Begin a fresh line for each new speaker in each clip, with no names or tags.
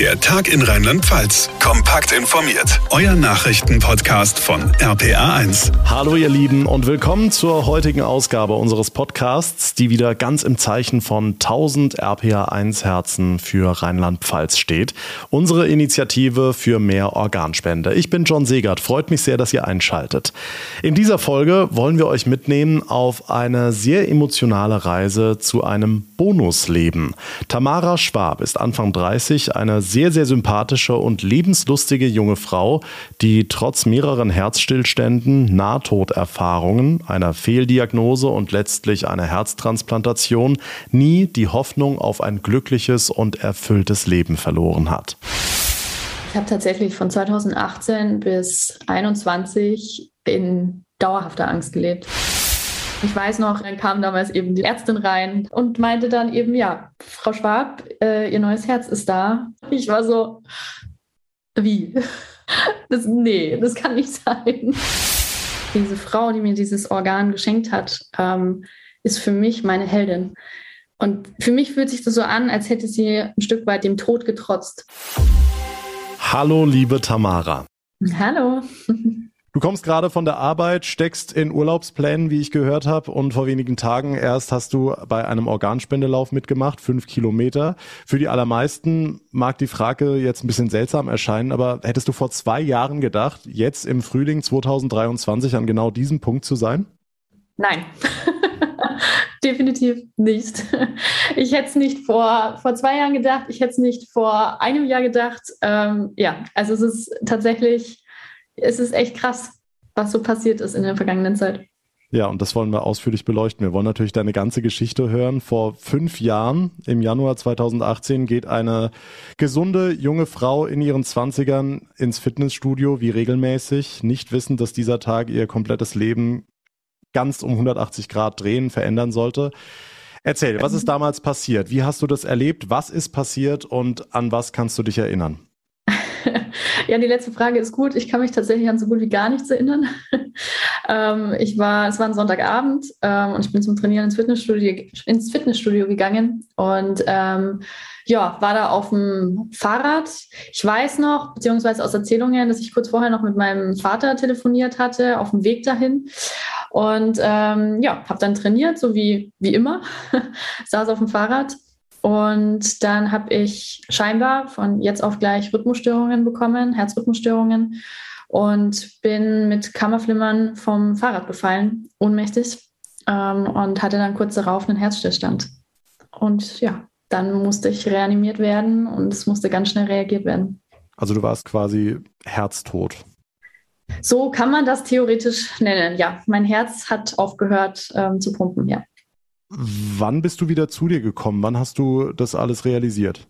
Der Tag in Rheinland-Pfalz. Kompakt informiert. Euer Nachrichtenpodcast von RPA1.
Hallo ihr Lieben und willkommen zur heutigen Ausgabe unseres Podcasts, die wieder ganz im Zeichen von 1000 RPA1 Herzen für Rheinland-Pfalz steht. Unsere Initiative für mehr Organspende. Ich bin John Segert. Freut mich sehr, dass ihr einschaltet. In dieser Folge wollen wir euch mitnehmen auf eine sehr emotionale Reise zu einem Bonusleben. Tamara Schwab ist Anfang 30, eine sehr, sehr sympathische und lebenslustige junge Frau, die trotz mehreren Herzstillständen, Nahtoderfahrungen, einer Fehldiagnose und letztlich einer Herztransplantation nie die Hoffnung auf ein glückliches und erfülltes Leben verloren hat.
Ich habe tatsächlich von 2018 bis 2021 in dauerhafter Angst gelebt. Ich weiß noch, dann kam damals eben die Ärztin rein und meinte dann eben, ja, Frau Schwab, äh, Ihr neues Herz ist da. Ich war so, wie? Das, nee, das kann nicht sein. Diese Frau, die mir dieses Organ geschenkt hat, ähm, ist für mich meine Heldin. Und für mich fühlt sich das so an, als hätte sie ein Stück weit dem Tod getrotzt.
Hallo, liebe Tamara.
Hallo.
Du kommst gerade von der Arbeit, steckst in Urlaubsplänen, wie ich gehört habe, und vor wenigen Tagen erst hast du bei einem Organspendelauf mitgemacht, fünf Kilometer. Für die allermeisten mag die Frage jetzt ein bisschen seltsam erscheinen, aber hättest du vor zwei Jahren gedacht, jetzt im Frühling 2023 an genau diesem Punkt zu sein?
Nein. Definitiv nicht. Ich hätte es nicht vor, vor zwei Jahren gedacht, ich hätte es nicht vor einem Jahr gedacht. Ähm, ja, also es ist tatsächlich es ist echt krass, was so passiert ist in der vergangenen Zeit.
Ja, und das wollen wir ausführlich beleuchten. Wir wollen natürlich deine ganze Geschichte hören. Vor fünf Jahren, im Januar 2018, geht eine gesunde junge Frau in ihren Zwanzigern ins Fitnessstudio, wie regelmäßig, nicht wissend, dass dieser Tag ihr komplettes Leben ganz um 180 Grad drehen, verändern sollte. Erzähl, was ist damals passiert? Wie hast du das erlebt? Was ist passiert und an was kannst du dich erinnern?
ja, die letzte Frage ist gut. Ich kann mich tatsächlich an so gut wie gar nichts erinnern. ähm, ich war, es war ein Sonntagabend ähm, und ich bin zum Trainieren ins Fitnessstudio, ins Fitnessstudio gegangen und ähm, ja, war da auf dem Fahrrad. Ich weiß noch, beziehungsweise aus Erzählungen, dass ich kurz vorher noch mit meinem Vater telefoniert hatte, auf dem Weg dahin. Und ähm, ja, habe dann trainiert, so wie, wie immer. Saß auf dem Fahrrad und dann habe ich scheinbar von jetzt auf gleich Rhythmusstörungen bekommen, Herzrhythmusstörungen und bin mit Kammerflimmern vom Fahrrad gefallen, ohnmächtig ähm, und hatte dann kurz darauf einen Herzstillstand. Und ja, dann musste ich reanimiert werden und es musste ganz schnell reagiert werden.
Also du warst quasi herztot.
So kann man das theoretisch nennen, ja. Mein Herz hat aufgehört ähm, zu pumpen, ja.
Wann bist du wieder zu dir gekommen? Wann hast du das alles realisiert?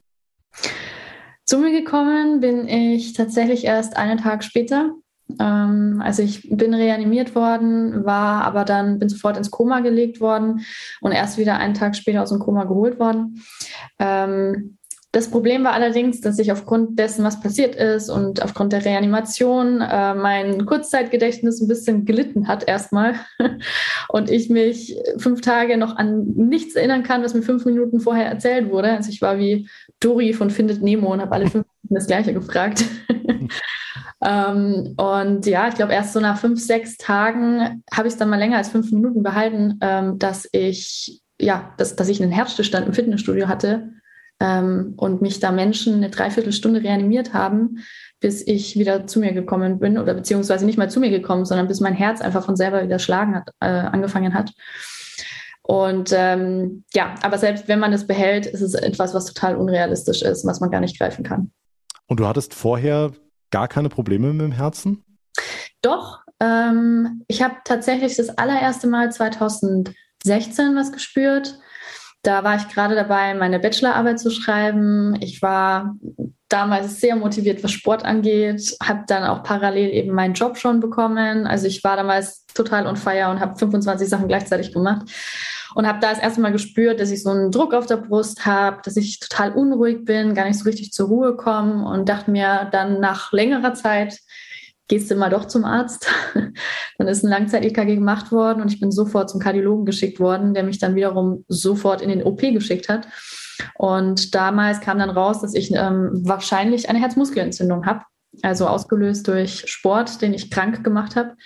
Zu mir gekommen bin ich tatsächlich erst einen Tag später. Ähm, also ich bin reanimiert worden, war aber dann, bin sofort ins Koma gelegt worden und erst wieder einen Tag später aus dem Koma geholt worden. Das Problem war allerdings, dass ich aufgrund dessen, was passiert ist und aufgrund der Reanimation äh, mein Kurzzeitgedächtnis ein bisschen gelitten hat erstmal und ich mich fünf Tage noch an nichts erinnern kann, was mir fünf Minuten vorher erzählt wurde. Also ich war wie Dory von Findet Nemo und habe alle fünf Minuten das Gleiche gefragt. ähm, und ja, ich glaube, erst so nach fünf, sechs Tagen habe ich es dann mal länger als fünf Minuten behalten, ähm, dass ich ja, dass, dass ich einen Herzstillstand im Fitnessstudio hatte ähm, und mich da Menschen eine Dreiviertelstunde reanimiert haben, bis ich wieder zu mir gekommen bin oder beziehungsweise nicht mal zu mir gekommen, sondern bis mein Herz einfach von selber wieder schlagen hat, äh, angefangen hat. Und ähm, ja, aber selbst wenn man es behält, ist es etwas, was total unrealistisch ist, was man gar nicht greifen kann.
Und du hattest vorher gar keine Probleme mit dem Herzen?
Doch, ähm, ich habe tatsächlich das allererste Mal 2016 was gespürt. Da war ich gerade dabei, meine Bachelorarbeit zu schreiben. Ich war damals sehr motiviert, was Sport angeht, habe dann auch parallel eben meinen Job schon bekommen. Also ich war damals total on fire und habe 25 Sachen gleichzeitig gemacht und habe da das erste Mal gespürt, dass ich so einen Druck auf der Brust habe, dass ich total unruhig bin, gar nicht so richtig zur Ruhe komme und dachte mir dann nach längerer Zeit, gehst du mal doch zum Arzt. dann ist ein Langzeit-EKG gemacht worden und ich bin sofort zum Kardiologen geschickt worden, der mich dann wiederum sofort in den OP geschickt hat. Und damals kam dann raus, dass ich ähm, wahrscheinlich eine Herzmuskelentzündung habe, also ausgelöst durch Sport, den ich krank gemacht habe.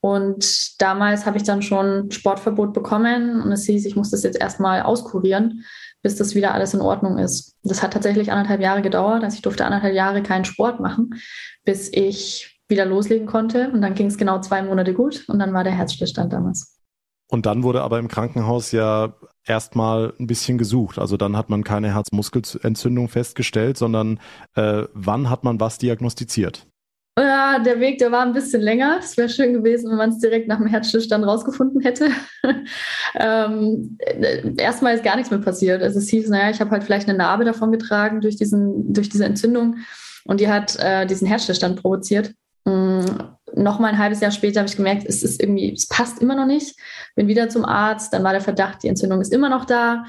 Und damals habe ich dann schon Sportverbot bekommen und es hieß, ich muss das jetzt erstmal auskurieren, bis das wieder alles in Ordnung ist. Das hat tatsächlich anderthalb Jahre gedauert. Also ich durfte anderthalb Jahre keinen Sport machen, bis ich wieder loslegen konnte. Und dann ging es genau zwei Monate gut und dann war der Herzstillstand damals.
Und dann wurde aber im Krankenhaus ja erstmal ein bisschen gesucht. Also dann hat man keine Herzmuskelentzündung festgestellt, sondern äh, wann hat man was diagnostiziert?
Ja, der Weg, der war ein bisschen länger. Es wäre schön gewesen, wenn man es direkt nach dem Herzstillstand rausgefunden hätte. ähm, erstmal ist gar nichts mehr passiert. Also es hieß, naja, ich habe halt vielleicht eine Narbe davon getragen durch, diesen, durch diese Entzündung und die hat äh, diesen Herzstillstand provoziert. Mhm noch mal ein halbes Jahr später habe ich gemerkt, es ist irgendwie, es passt immer noch nicht. Bin wieder zum Arzt, dann war der Verdacht, die Entzündung ist immer noch da.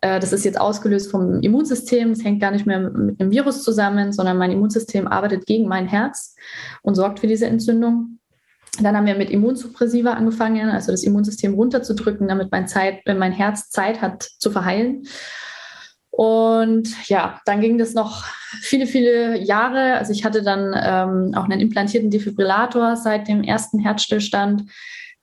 Äh, das ist jetzt ausgelöst vom Immunsystem. Es hängt gar nicht mehr mit einem Virus zusammen, sondern mein Immunsystem arbeitet gegen mein Herz und sorgt für diese Entzündung. Dann haben wir mit Immunsuppressiva angefangen, also das Immunsystem runterzudrücken, damit mein, Zeit, mein Herz Zeit hat zu verheilen. Und ja, dann ging das noch viele, viele Jahre. Also ich hatte dann ähm, auch einen implantierten Defibrillator seit dem ersten Herzstillstand,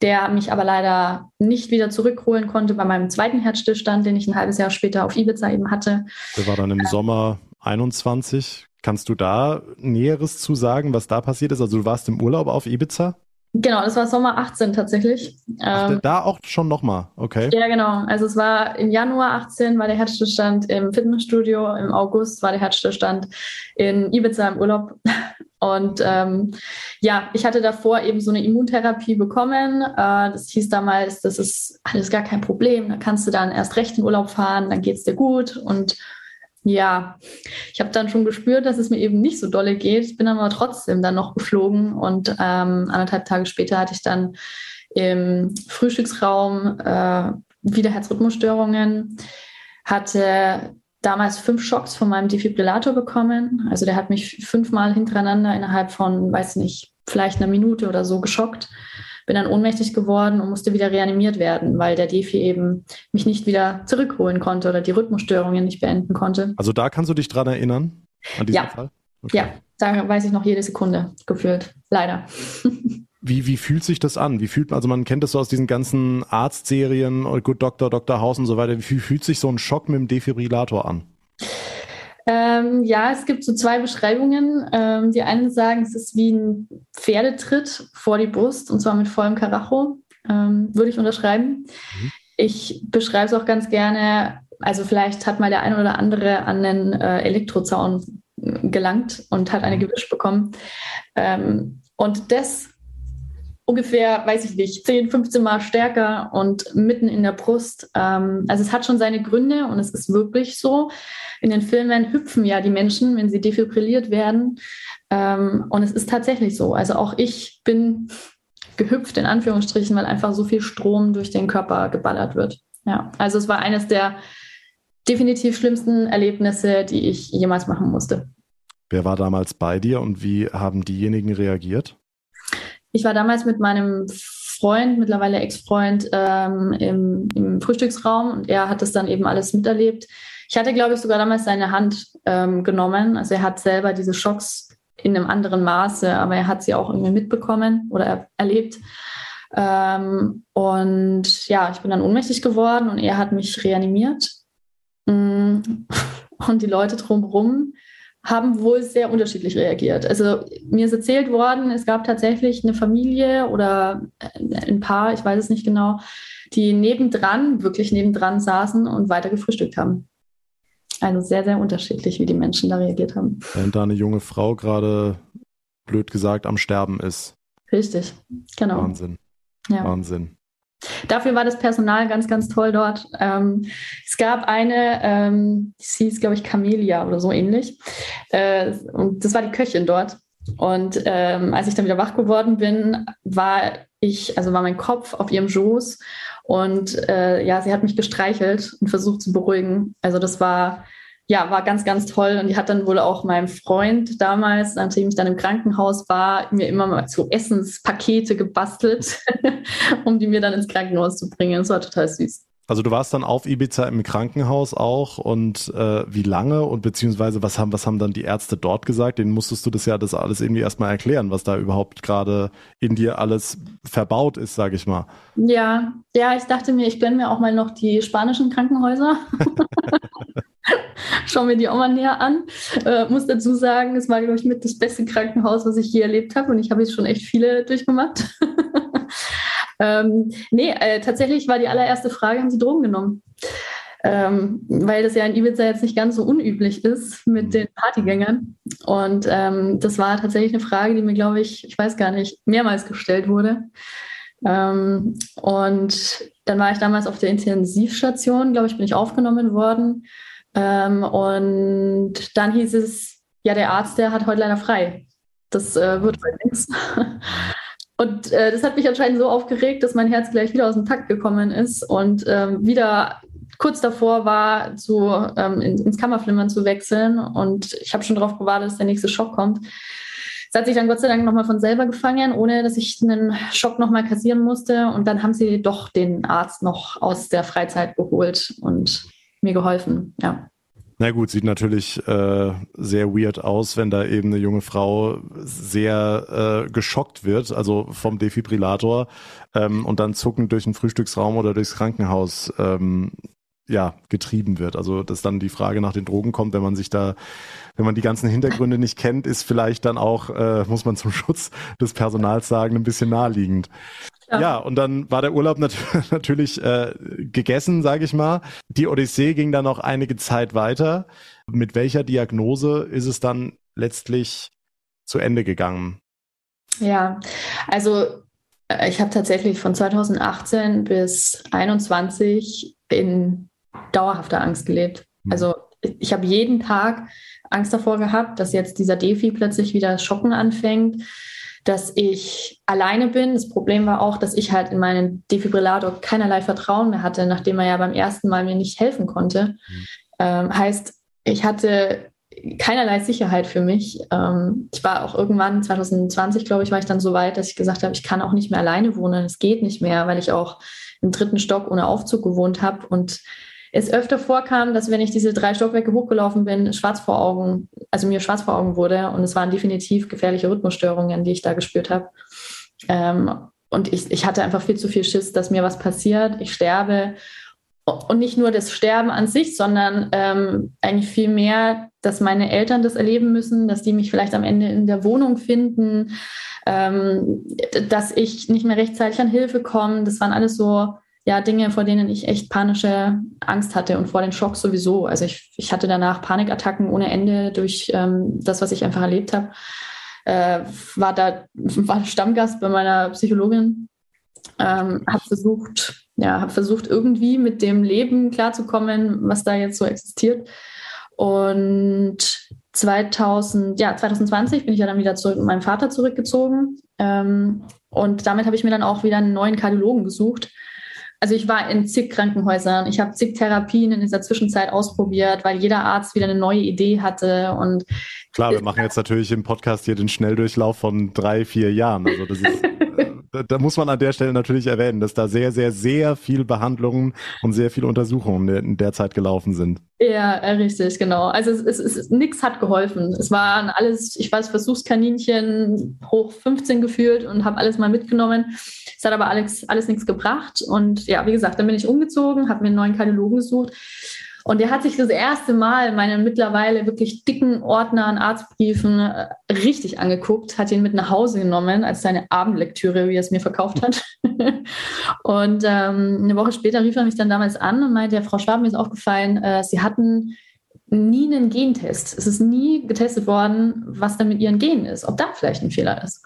der mich aber leider nicht wieder zurückholen konnte bei meinem zweiten Herzstillstand, den ich ein halbes Jahr später auf Ibiza eben hatte.
Der war dann im äh, Sommer 21. Kannst du da Näheres zu sagen, was da passiert ist? Also du warst im Urlaub auf Ibiza?
Genau, das war Sommer 18 tatsächlich.
Ach, ähm, da auch schon nochmal, okay.
Ja, genau. Also es war im Januar 18 war der Herzstillstand im Fitnessstudio, im August war der Herzstillstand in Ibiza im Urlaub. Und ähm, ja, ich hatte davor eben so eine Immuntherapie bekommen. Äh, das hieß damals, das ist alles gar kein Problem. Da kannst du dann erst recht in Urlaub fahren, dann geht es dir gut. Und ja, ich habe dann schon gespürt, dass es mir eben nicht so dolle geht. Ich bin aber trotzdem dann noch geflogen und ähm, anderthalb Tage später hatte ich dann im Frühstücksraum äh, wieder Herzrhythmusstörungen, hatte damals fünf Schocks von meinem Defibrillator bekommen. Also der hat mich fünfmal hintereinander innerhalb von, weiß nicht, vielleicht einer Minute oder so geschockt bin dann ohnmächtig geworden und musste wieder reanimiert werden, weil der Defi eben mich nicht wieder zurückholen konnte oder die Rhythmusstörungen nicht beenden konnte.
Also da kannst du dich dran erinnern, an diesen
ja. Fall? Okay. Ja, da weiß ich noch jede Sekunde gefühlt, leider.
Wie, wie fühlt sich das an? Wie fühlt also man kennt das so aus diesen ganzen Arztserien, oh, Good Doctor, Dr. House und so weiter. Wie fühlt sich so ein Schock mit dem Defibrillator an?
Ähm, ja, es gibt so zwei Beschreibungen. Ähm, die einen sagen, es ist wie ein Pferdetritt vor die Brust und zwar mit vollem Karacho. Ähm, würde ich unterschreiben. Mhm. Ich beschreibe es auch ganz gerne. Also vielleicht hat mal der eine oder andere an einen äh, Elektrozaun gelangt und hat eine mhm. Gewisch bekommen. Ähm, und das ungefähr, weiß ich nicht, 10, 15 Mal stärker und mitten in der Brust. Ähm, also es hat schon seine Gründe und es ist wirklich so. In den Filmen hüpfen ja die Menschen, wenn sie defibrilliert werden. Ähm, und es ist tatsächlich so. Also auch ich bin gehüpft in Anführungsstrichen, weil einfach so viel Strom durch den Körper geballert wird. Ja, also es war eines der definitiv schlimmsten Erlebnisse, die ich jemals machen musste.
Wer war damals bei dir und wie haben diejenigen reagiert?
Ich war damals mit meinem Freund, mittlerweile Ex-Freund, ähm, im, im, Frühstücksraum und er hat das dann eben alles miterlebt. Ich hatte, glaube ich, sogar damals seine Hand ähm, genommen. Also er hat selber diese Schocks in einem anderen Maße, aber er hat sie auch irgendwie mitbekommen oder er, erlebt. Ähm, und ja, ich bin dann ohnmächtig geworden und er hat mich reanimiert. Mm, und die Leute drumherum haben wohl sehr unterschiedlich reagiert. Also mir ist erzählt worden, es gab tatsächlich eine Familie oder ein Paar, ich weiß es nicht genau, die nebendran, wirklich nebendran saßen und weiter gefrühstückt haben. Also sehr, sehr unterschiedlich, wie die Menschen da reagiert haben.
Während da eine junge Frau gerade, blöd gesagt, am Sterben ist.
Richtig, genau.
Wahnsinn. Ja. Wahnsinn.
Dafür war das Personal ganz, ganz toll dort. Ähm, es gab eine, ähm, die hieß, glaube ich, Camelia oder so ähnlich. Äh, und das war die Köchin dort. Und ähm, als ich dann wieder wach geworden bin, war ich, also war mein Kopf auf ihrem Schoß und äh, ja, sie hat mich gestreichelt und versucht zu beruhigen. Also das war ja, war ganz, ganz toll. Und die hat dann wohl auch meinem Freund damals, nachdem ich dann im Krankenhaus war, mir immer mal so Essenspakete gebastelt, um die mir dann ins Krankenhaus zu bringen. Das war total süß.
Also du warst dann auf Ibiza im Krankenhaus auch und äh, wie lange und beziehungsweise was haben, was haben dann die Ärzte dort gesagt? Denen musstest du das ja das alles irgendwie erstmal erklären, was da überhaupt gerade in dir alles verbaut ist, sage ich mal.
Ja, ja, ich dachte mir, ich blende mir auch mal noch die spanischen Krankenhäuser. Schauen wir die auch mal näher an. Äh, muss dazu sagen, es war, glaube ich, mit das beste Krankenhaus, was ich je erlebt habe und ich habe jetzt schon echt viele durchgemacht. Ähm, nee, äh, tatsächlich war die allererste Frage, haben Sie Drogen genommen? Ähm, weil das ja in Ibiza jetzt nicht ganz so unüblich ist mit den Partygängern. Und ähm, das war tatsächlich eine Frage, die mir, glaube ich, ich weiß gar nicht, mehrmals gestellt wurde. Ähm, und dann war ich damals auf der Intensivstation, glaube ich, bin ich aufgenommen worden. Ähm, und dann hieß es, ja, der Arzt, der hat heute leider frei. Das äh, wird halt nichts. Und äh, das hat mich anscheinend so aufgeregt, dass mein Herz gleich wieder aus dem Takt gekommen ist und ähm, wieder kurz davor war, zu, ähm, in, ins Kammerflimmern zu wechseln. Und ich habe schon darauf gewartet, dass der nächste Schock kommt. Es hat sich dann Gott sei Dank nochmal von selber gefangen, ohne dass ich einen Schock nochmal kassieren musste. Und dann haben sie doch den Arzt noch aus der Freizeit geholt und mir geholfen. Ja.
Na gut, sieht natürlich äh, sehr weird aus, wenn da eben eine junge Frau sehr äh, geschockt wird, also vom Defibrillator ähm, und dann zuckend durch den Frühstücksraum oder durchs Krankenhaus ähm, ja, getrieben wird. Also dass dann die Frage nach den Drogen kommt, wenn man sich da, wenn man die ganzen Hintergründe nicht kennt, ist vielleicht dann auch, äh, muss man zum Schutz des Personals sagen, ein bisschen naheliegend. Ja. ja, und dann war der Urlaub nat natürlich äh, gegessen, sage ich mal. Die Odyssee ging dann noch einige Zeit weiter. Mit welcher Diagnose ist es dann letztlich zu Ende gegangen?
Ja, also äh, ich habe tatsächlich von 2018 bis 2021 in dauerhafter Angst gelebt. Mhm. Also ich habe jeden Tag Angst davor gehabt, dass jetzt dieser Defi plötzlich wieder Schocken anfängt dass ich alleine bin. Das Problem war auch, dass ich halt in meinen Defibrillator keinerlei Vertrauen mehr hatte, nachdem er ja beim ersten Mal mir nicht helfen konnte. Mhm. Ähm, heißt, ich hatte keinerlei Sicherheit für mich. Ähm, ich war auch irgendwann 2020, glaube ich, war ich dann so weit, dass ich gesagt habe, ich kann auch nicht mehr alleine wohnen. Es geht nicht mehr, weil ich auch im dritten Stock ohne Aufzug gewohnt habe und es öfter vorkam, dass wenn ich diese drei Stockwerke hochgelaufen bin, schwarz vor Augen, also mir schwarz vor Augen wurde. Und es waren definitiv gefährliche Rhythmusstörungen, die ich da gespürt habe. Ähm, und ich, ich hatte einfach viel zu viel Schiss, dass mir was passiert, ich sterbe. Und nicht nur das Sterben an sich, sondern ähm, eigentlich viel mehr, dass meine Eltern das erleben müssen, dass die mich vielleicht am Ende in der Wohnung finden, ähm, dass ich nicht mehr rechtzeitig an Hilfe komme. Das waren alles so ja, Dinge, vor denen ich echt panische Angst hatte und vor den Schock sowieso. Also ich, ich hatte danach Panikattacken ohne Ende durch ähm, das, was ich einfach erlebt habe. Äh, war da war Stammgast bei meiner Psychologin, ähm, habe versucht, ja, habe versucht irgendwie mit dem Leben klarzukommen, was da jetzt so existiert. Und 2000, ja, 2020 bin ich ja dann wieder zurück mit meinem Vater zurückgezogen. Ähm, und damit habe ich mir dann auch wieder einen neuen Kardiologen gesucht, also ich war in zig Krankenhäusern, ich habe zig Therapien in dieser Zwischenzeit ausprobiert, weil jeder Arzt wieder eine neue Idee hatte und
Klar, wir machen jetzt natürlich im Podcast hier den Schnelldurchlauf von drei, vier Jahren. Also das ist da muss man an der Stelle natürlich erwähnen, dass da sehr, sehr, sehr viel Behandlungen und sehr viele Untersuchungen in der Zeit gelaufen sind.
Ja, richtig, genau. Also es, es, es nichts hat geholfen. Es waren alles, ich weiß, Versuchskaninchen hoch 15 gefühlt und habe alles mal mitgenommen. Es hat aber alles, alles nichts gebracht. Und ja, wie gesagt, dann bin ich umgezogen, habe mir einen neuen Kardiologen gesucht und der hat sich das erste Mal meinen mittlerweile wirklich dicken Ordner an Arztbriefen äh, richtig angeguckt, hat ihn mit nach Hause genommen als seine Abendlektüre, wie er es mir verkauft hat. und ähm, eine Woche später rief er mich dann damals an und meinte, ja, Frau Schwab, mir ist aufgefallen, äh, Sie hatten nie einen Gentest. Es ist nie getestet worden, was da mit Ihren Genen ist, ob da vielleicht ein Fehler ist.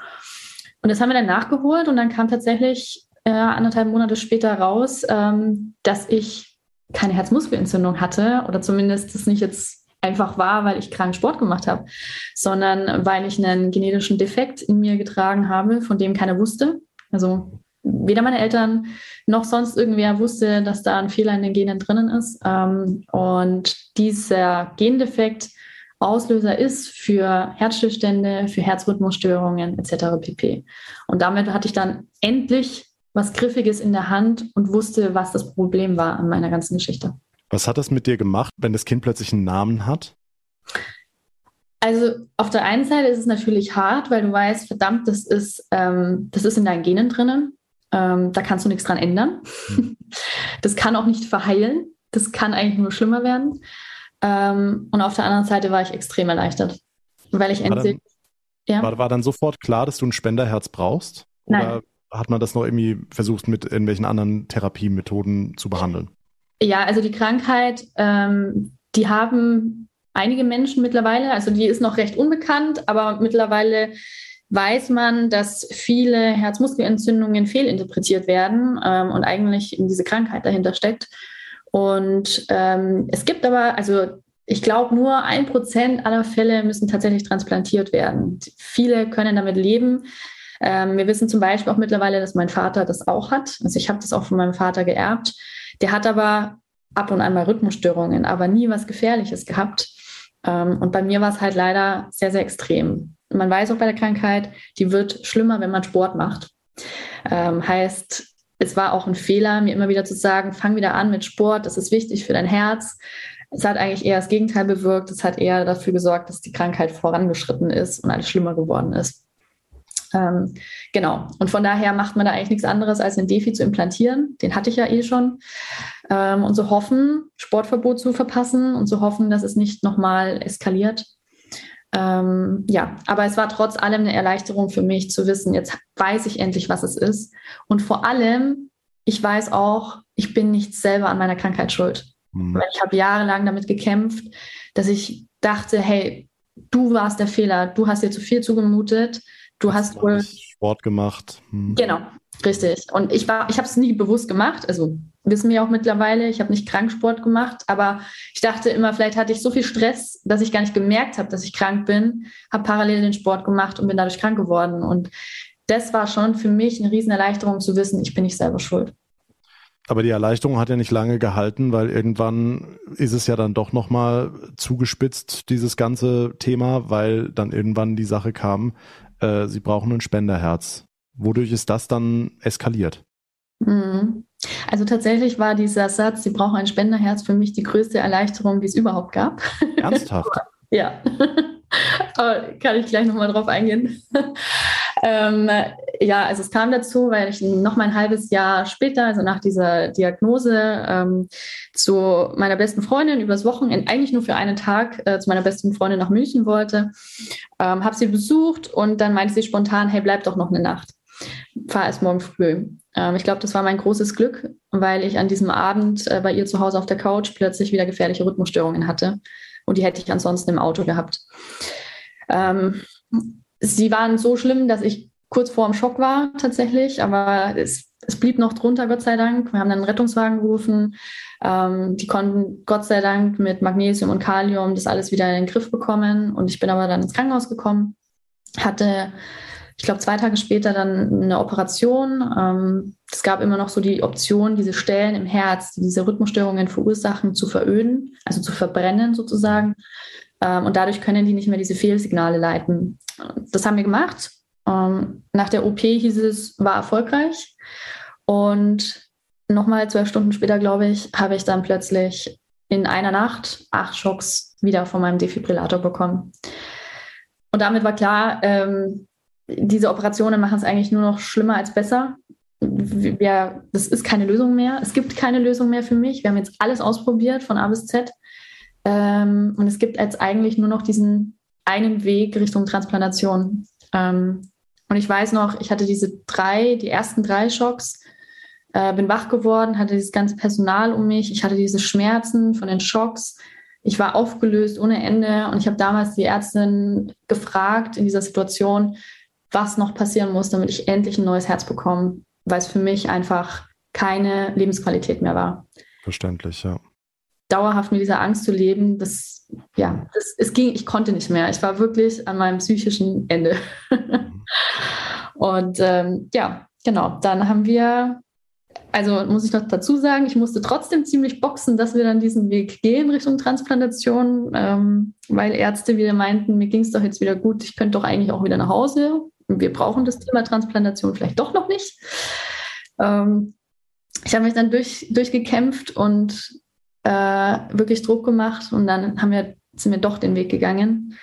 Und das haben wir dann nachgeholt und dann kam tatsächlich äh, anderthalb Monate später raus, ähm, dass ich keine Herzmuskelentzündung hatte oder zumindest das nicht jetzt einfach war, weil ich krank Sport gemacht habe, sondern weil ich einen genetischen Defekt in mir getragen habe, von dem keiner wusste. Also weder meine Eltern noch sonst irgendwer wusste, dass da ein Fehler in den Genen drinnen ist. Ähm, und dieser Gendefekt Auslöser ist für Herzstillstände, für Herzrhythmusstörungen etc. pp. Und damit hatte ich dann endlich was Griffiges in der Hand und wusste, was das Problem war an meiner ganzen Geschichte.
Was hat das mit dir gemacht, wenn das Kind plötzlich einen Namen hat?
Also auf der einen Seite ist es natürlich hart, weil du weißt, verdammt, das ist, ähm, das ist in deinen Genen drinnen. Ähm, da kannst du nichts dran ändern. Mhm. Das kann auch nicht verheilen. Das kann eigentlich nur schlimmer werden. Ähm, und auf der anderen Seite war ich extrem erleichtert, weil ich endlich.
Ja. War, war dann sofort klar, dass du ein Spenderherz brauchst? Oder Nein. Hat man das noch irgendwie versucht, mit irgendwelchen anderen Therapiemethoden zu behandeln?
Ja, also die Krankheit, ähm, die haben einige Menschen mittlerweile, also die ist noch recht unbekannt, aber mittlerweile weiß man, dass viele Herzmuskelentzündungen fehlinterpretiert werden ähm, und eigentlich diese Krankheit dahinter steckt. Und ähm, es gibt aber, also ich glaube, nur ein Prozent aller Fälle müssen tatsächlich transplantiert werden. Viele können damit leben. Ähm, wir wissen zum Beispiel auch mittlerweile, dass mein Vater das auch hat. Also ich habe das auch von meinem Vater geerbt. Der hat aber ab und an mal Rhythmusstörungen, aber nie was Gefährliches gehabt. Ähm, und bei mir war es halt leider sehr, sehr extrem. Man weiß auch bei der Krankheit, die wird schlimmer, wenn man Sport macht. Ähm, heißt, es war auch ein Fehler, mir immer wieder zu sagen, fang wieder an mit Sport, das ist wichtig für dein Herz. Es hat eigentlich eher das Gegenteil bewirkt. Es hat eher dafür gesorgt, dass die Krankheit vorangeschritten ist und alles schlimmer geworden ist. Ähm, genau. Und von daher macht man da eigentlich nichts anderes, als ein Defi zu implantieren. Den hatte ich ja eh schon. Ähm, und zu hoffen, Sportverbot zu verpassen und zu hoffen, dass es nicht nochmal eskaliert. Ähm, ja, aber es war trotz allem eine Erleichterung für mich zu wissen, jetzt weiß ich endlich, was es ist. Und vor allem, ich weiß auch, ich bin nicht selber an meiner Krankheit schuld. Mhm. Ich habe jahrelang damit gekämpft, dass ich dachte, hey, du warst der Fehler, du hast dir zu viel zugemutet Du hast wohl
Sport gemacht.
Hm. Genau, richtig. Und ich war, ich habe es nie bewusst gemacht. Also wissen wir auch mittlerweile, ich habe nicht Kranksport gemacht, aber ich dachte immer, vielleicht hatte ich so viel Stress, dass ich gar nicht gemerkt habe, dass ich krank bin, habe parallel den Sport gemacht und bin dadurch krank geworden. Und das war schon für mich eine Riesenerleichterung zu wissen, ich bin nicht selber schuld.
Aber die Erleichterung hat ja nicht lange gehalten, weil irgendwann ist es ja dann doch nochmal zugespitzt, dieses ganze Thema, weil dann irgendwann die Sache kam, äh, sie brauchen ein Spenderherz. Wodurch ist das dann eskaliert?
Mhm. Also tatsächlich war dieser Satz, sie brauchen ein Spenderherz, für mich die größte Erleichterung, die es überhaupt gab.
Ernsthaft?
ja. Kann ich gleich nochmal drauf eingehen. ähm, ja, also es kam dazu, weil ich noch mal ein halbes Jahr später, also nach dieser Diagnose, ähm, zu meiner besten Freundin übers Wochenende, eigentlich nur für einen Tag, äh, zu meiner besten Freundin nach München wollte. Ähm, habe sie besucht und dann meinte sie spontan, hey, bleib doch noch eine Nacht. Fahr erst morgen früh. Ähm, ich glaube, das war mein großes Glück, weil ich an diesem Abend äh, bei ihr zu Hause auf der Couch plötzlich wieder gefährliche Rhythmusstörungen hatte. Und die hätte ich ansonsten im Auto gehabt. Ähm, sie waren so schlimm, dass ich kurz vor dem Schock war tatsächlich, aber es, es blieb noch drunter, Gott sei Dank. Wir haben dann einen Rettungswagen gerufen. Ähm, die konnten Gott sei Dank mit Magnesium und Kalium das alles wieder in den Griff bekommen. Und ich bin aber dann ins Krankenhaus gekommen, hatte, ich glaube, zwei Tage später dann eine Operation. Ähm, es gab immer noch so die Option, diese Stellen im Herz, die diese Rhythmusstörungen verursachen, zu veröden, also zu verbrennen sozusagen. Ähm, und dadurch können die nicht mehr diese Fehlsignale leiten. Das haben wir gemacht. Ähm, nach der OP hieß es, war erfolgreich. Und nochmal zwölf Stunden später, glaube ich, habe ich dann plötzlich in einer Nacht acht Schocks wieder von meinem Defibrillator bekommen. Und damit war klar, ähm, diese Operationen machen es eigentlich nur noch schlimmer als besser. Wir, das ist keine Lösung mehr. Es gibt keine Lösung mehr für mich. Wir haben jetzt alles ausprobiert von A bis Z. Ähm, und es gibt jetzt eigentlich nur noch diesen einen Weg Richtung Transplantation. Ähm, und ich weiß noch, ich hatte diese drei, die ersten drei Schocks, äh, bin wach geworden, hatte dieses ganze Personal um mich, ich hatte diese Schmerzen von den Schocks. Ich war aufgelöst ohne Ende und ich habe damals die Ärztin gefragt in dieser Situation, was noch passieren muss, damit ich endlich ein neues Herz bekomme, weil es für mich einfach keine Lebensqualität mehr war.
Verständlich, ja
dauerhaft mit dieser Angst zu leben, das, ja, das, es ging, ich konnte nicht mehr. Ich war wirklich an meinem psychischen Ende. und ähm, ja, genau, dann haben wir, also muss ich noch dazu sagen, ich musste trotzdem ziemlich boxen, dass wir dann diesen Weg gehen Richtung Transplantation, ähm, weil Ärzte wieder meinten, mir ging es doch jetzt wieder gut, ich könnte doch eigentlich auch wieder nach Hause. Wir brauchen das Thema Transplantation vielleicht doch noch nicht. Ähm, ich habe mich dann durch, durchgekämpft und äh, wirklich Druck gemacht und dann haben wir, sind wir doch den Weg gegangen.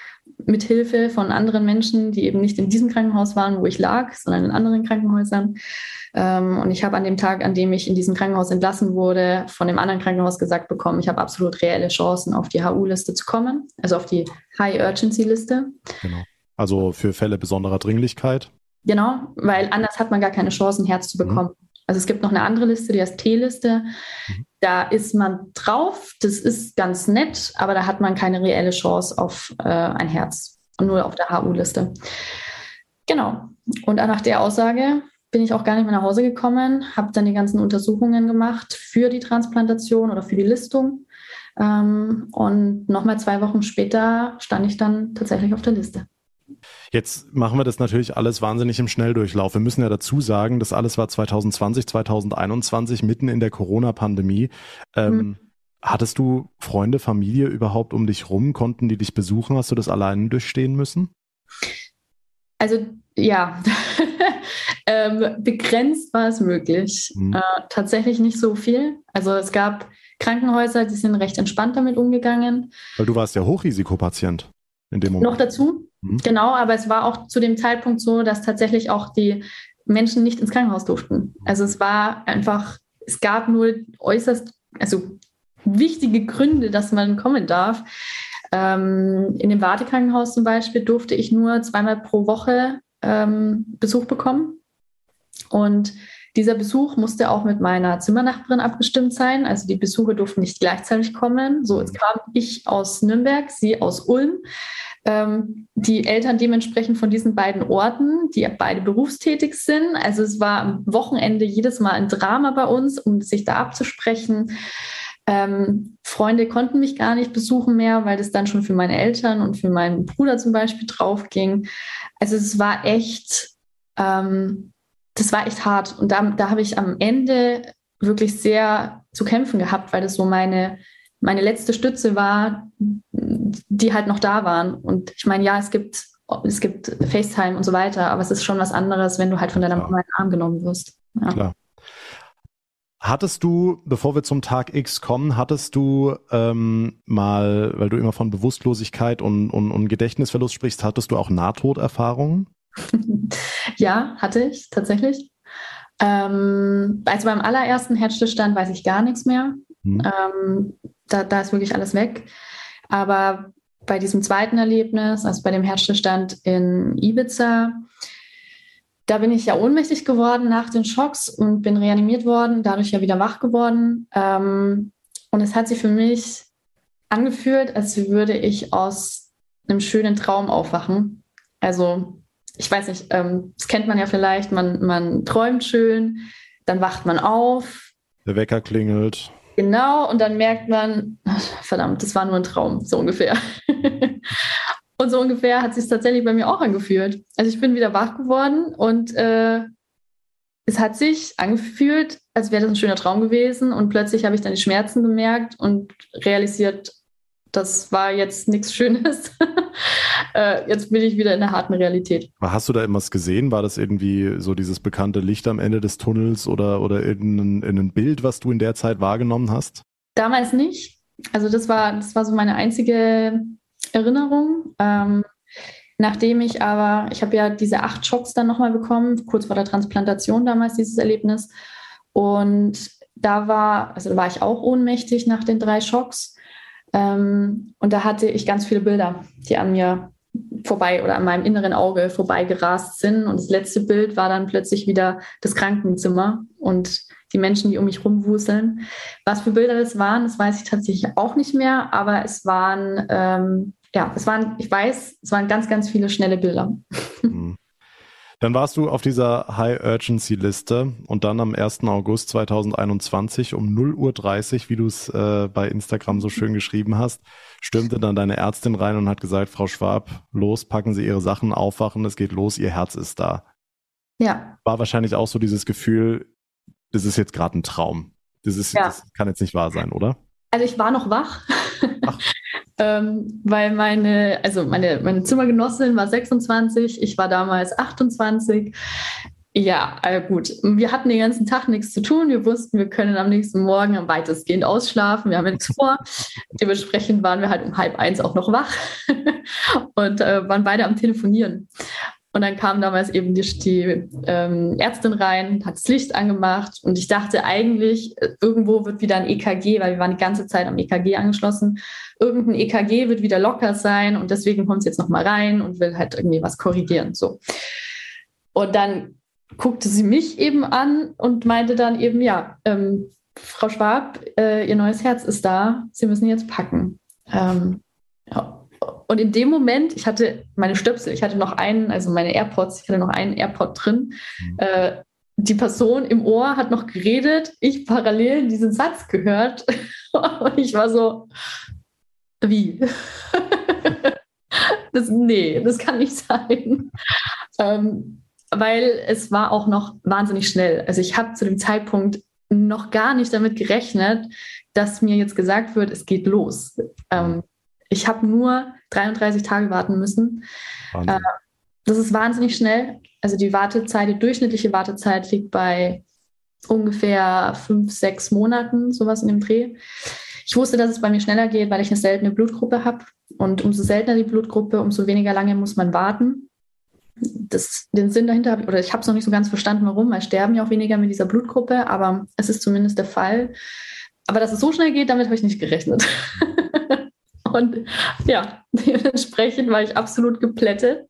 Mit Hilfe von anderen Menschen, die eben nicht in diesem Krankenhaus waren, wo ich lag, sondern in anderen Krankenhäusern. Ähm, und ich habe an dem Tag, an dem ich in diesem Krankenhaus entlassen wurde, von dem anderen Krankenhaus gesagt bekommen, ich habe absolut reelle Chancen, auf die HU-Liste zu kommen, also auf die High-Urgency-Liste.
Genau. Also für Fälle besonderer Dringlichkeit.
Genau, weil anders hat man gar keine Chance, ein Herz zu mhm. bekommen. Mhm. Also es gibt noch eine andere Liste, die heißt T-Liste. Mhm. Da ist man drauf, das ist ganz nett, aber da hat man keine reelle Chance auf äh, ein Herz. Nur auf der HU-Liste. Genau. Und nach der Aussage bin ich auch gar nicht mehr nach Hause gekommen, habe dann die ganzen Untersuchungen gemacht für die Transplantation oder für die Listung. Ähm, und nochmal zwei Wochen später stand ich dann tatsächlich auf der Liste.
Jetzt machen wir das natürlich alles wahnsinnig im Schnelldurchlauf. Wir müssen ja dazu sagen, das alles war 2020, 2021, mitten in der Corona-Pandemie. Ähm, mhm. Hattest du Freunde, Familie überhaupt um dich rum? Konnten die dich besuchen? Hast du das alleine durchstehen müssen?
Also ja, ähm, begrenzt war es möglich. Mhm. Äh, tatsächlich nicht so viel. Also es gab Krankenhäuser, die sind recht entspannt damit umgegangen.
Weil du warst ja Hochrisikopatient in dem
Moment. Noch dazu, mhm. genau, aber es war auch zu dem Zeitpunkt so, dass tatsächlich auch die Menschen nicht ins Krankenhaus durften. Also es war einfach, es gab nur äußerst, also wichtige Gründe, dass man kommen darf. Ähm, in dem Wartekrankenhaus zum Beispiel durfte ich nur zweimal pro Woche ähm, Besuch bekommen. Und dieser Besuch musste auch mit meiner Zimmernachbarin abgestimmt sein. Also die Besuche durften nicht gleichzeitig kommen. So, jetzt kam ich aus Nürnberg, sie aus Ulm. Ähm, die Eltern dementsprechend von diesen beiden Orten, die beide berufstätig sind. Also es war am Wochenende jedes Mal ein Drama bei uns, um sich da abzusprechen. Ähm, Freunde konnten mich gar nicht besuchen mehr, weil das dann schon für meine Eltern und für meinen Bruder zum Beispiel drauf ging. Also es war echt, ähm, das war echt hart. Und da, da habe ich am Ende wirklich sehr zu kämpfen gehabt, weil das so meine, meine letzte Stütze war, die halt noch da waren. Und ich meine, ja, es gibt, es gibt FaceTime und so weiter, aber es ist schon was anderes, wenn du halt von deiner Mama in den Arm genommen wirst. Ja. Klar.
Hattest du, bevor wir zum Tag X kommen, hattest du ähm, mal, weil du immer von Bewusstlosigkeit und, und, und Gedächtnisverlust sprichst, hattest du auch Nahtoderfahrungen?
ja, hatte ich tatsächlich. Ähm, also beim allerersten Herzstillstand weiß ich gar nichts mehr. Hm. Ähm, da, da ist wirklich alles weg. Aber bei diesem zweiten Erlebnis, also bei dem Herzstillstand in Ibiza, da bin ich ja ohnmächtig geworden nach den Schocks und bin reanimiert worden, dadurch ja wieder wach geworden. Ähm, und es hat sich für mich angefühlt, als würde ich aus einem schönen Traum aufwachen. Also, ich weiß nicht, ähm, das kennt man ja vielleicht, man, man träumt schön, dann wacht man auf.
Der Wecker klingelt.
Genau, und dann merkt man, verdammt, das war nur ein Traum, so ungefähr. Und so ungefähr hat sich tatsächlich bei mir auch angefühlt. Also ich bin wieder wach geworden und äh, es hat sich angefühlt, als wäre das ein schöner Traum gewesen. Und plötzlich habe ich dann die Schmerzen gemerkt und realisiert, das war jetzt nichts Schönes. äh, jetzt bin ich wieder in der harten Realität.
Hast du da irgendwas gesehen? War das irgendwie so dieses bekannte Licht am Ende des Tunnels oder, oder irgendein, irgendein Bild, was du in der Zeit wahrgenommen hast?
Damals nicht. Also das war, das war so meine einzige Erinnerung. Ähm, nachdem ich aber, ich habe ja diese acht Schocks dann nochmal bekommen, kurz vor der Transplantation damals dieses Erlebnis. Und da war, also da war ich auch ohnmächtig nach den drei Schocks. Ähm, und da hatte ich ganz viele Bilder, die an mir vorbei oder an meinem inneren Auge vorbei gerast sind. Und das letzte Bild war dann plötzlich wieder das Krankenzimmer und die Menschen, die um mich rumwuseln. Was für Bilder das waren, das weiß ich tatsächlich auch nicht mehr, aber es waren ähm, ja, es waren, ich weiß, es waren ganz, ganz viele schnelle Bilder. Mhm.
Dann warst du auf dieser High-Urgency-Liste und dann am 1. August 2021 um 0.30 Uhr, wie du es äh, bei Instagram so schön geschrieben hast, stürmte dann deine Ärztin rein und hat gesagt, Frau Schwab, los, packen Sie Ihre Sachen, aufwachen, es geht los, Ihr Herz ist da.
Ja.
War wahrscheinlich auch so dieses Gefühl, das ist jetzt gerade ein Traum. Das, ist, ja. das kann jetzt nicht wahr sein, oder?
Also ich war noch wach. Ach. ähm, weil meine, also meine, meine Zimmergenossin war 26, ich war damals 28. Ja, äh, gut. Wir hatten den ganzen Tag nichts zu tun. Wir wussten, wir können am nächsten Morgen weitestgehend ausschlafen. Wir haben nichts vor. Dementsprechend waren wir halt um halb eins auch noch wach und äh, waren beide am Telefonieren. Und dann kam damals eben die, die ähm, Ärztin rein, hat das Licht angemacht und ich dachte eigentlich, irgendwo wird wieder ein EKG, weil wir waren die ganze Zeit am EKG angeschlossen. Irgendein EKG wird wieder locker sein und deswegen kommt sie jetzt nochmal rein und will halt irgendwie was korrigieren. So. Und dann guckte sie mich eben an und meinte dann eben, ja, ähm, Frau Schwab, äh, Ihr neues Herz ist da, Sie müssen jetzt packen. Ähm, ja. Und in dem Moment, ich hatte meine Stöpsel, ich hatte noch einen, also meine AirPods, ich hatte noch einen AirPod drin. Mhm. Äh, die Person im Ohr hat noch geredet, ich parallel diesen Satz gehört. Und ich war so, wie? das, nee, das kann nicht sein. Ähm, weil es war auch noch wahnsinnig schnell. Also ich habe zu dem Zeitpunkt noch gar nicht damit gerechnet, dass mir jetzt gesagt wird, es geht los. Ähm, ich habe nur 33 Tage warten müssen. Äh, das ist wahnsinnig schnell. Also die Wartezeit, die durchschnittliche Wartezeit liegt bei ungefähr fünf, sechs Monaten, sowas in dem Dreh. Ich wusste, dass es bei mir schneller geht, weil ich eine seltene Blutgruppe habe. Und umso seltener die Blutgruppe, umso weniger lange muss man warten. Das, den Sinn dahinter habe ich, oder ich habe es noch nicht so ganz verstanden, warum, weil sterben ja auch weniger mit dieser Blutgruppe, aber es ist zumindest der Fall. Aber dass es so schnell geht, damit habe ich nicht gerechnet. Und ja, dementsprechend war ich absolut geplättet.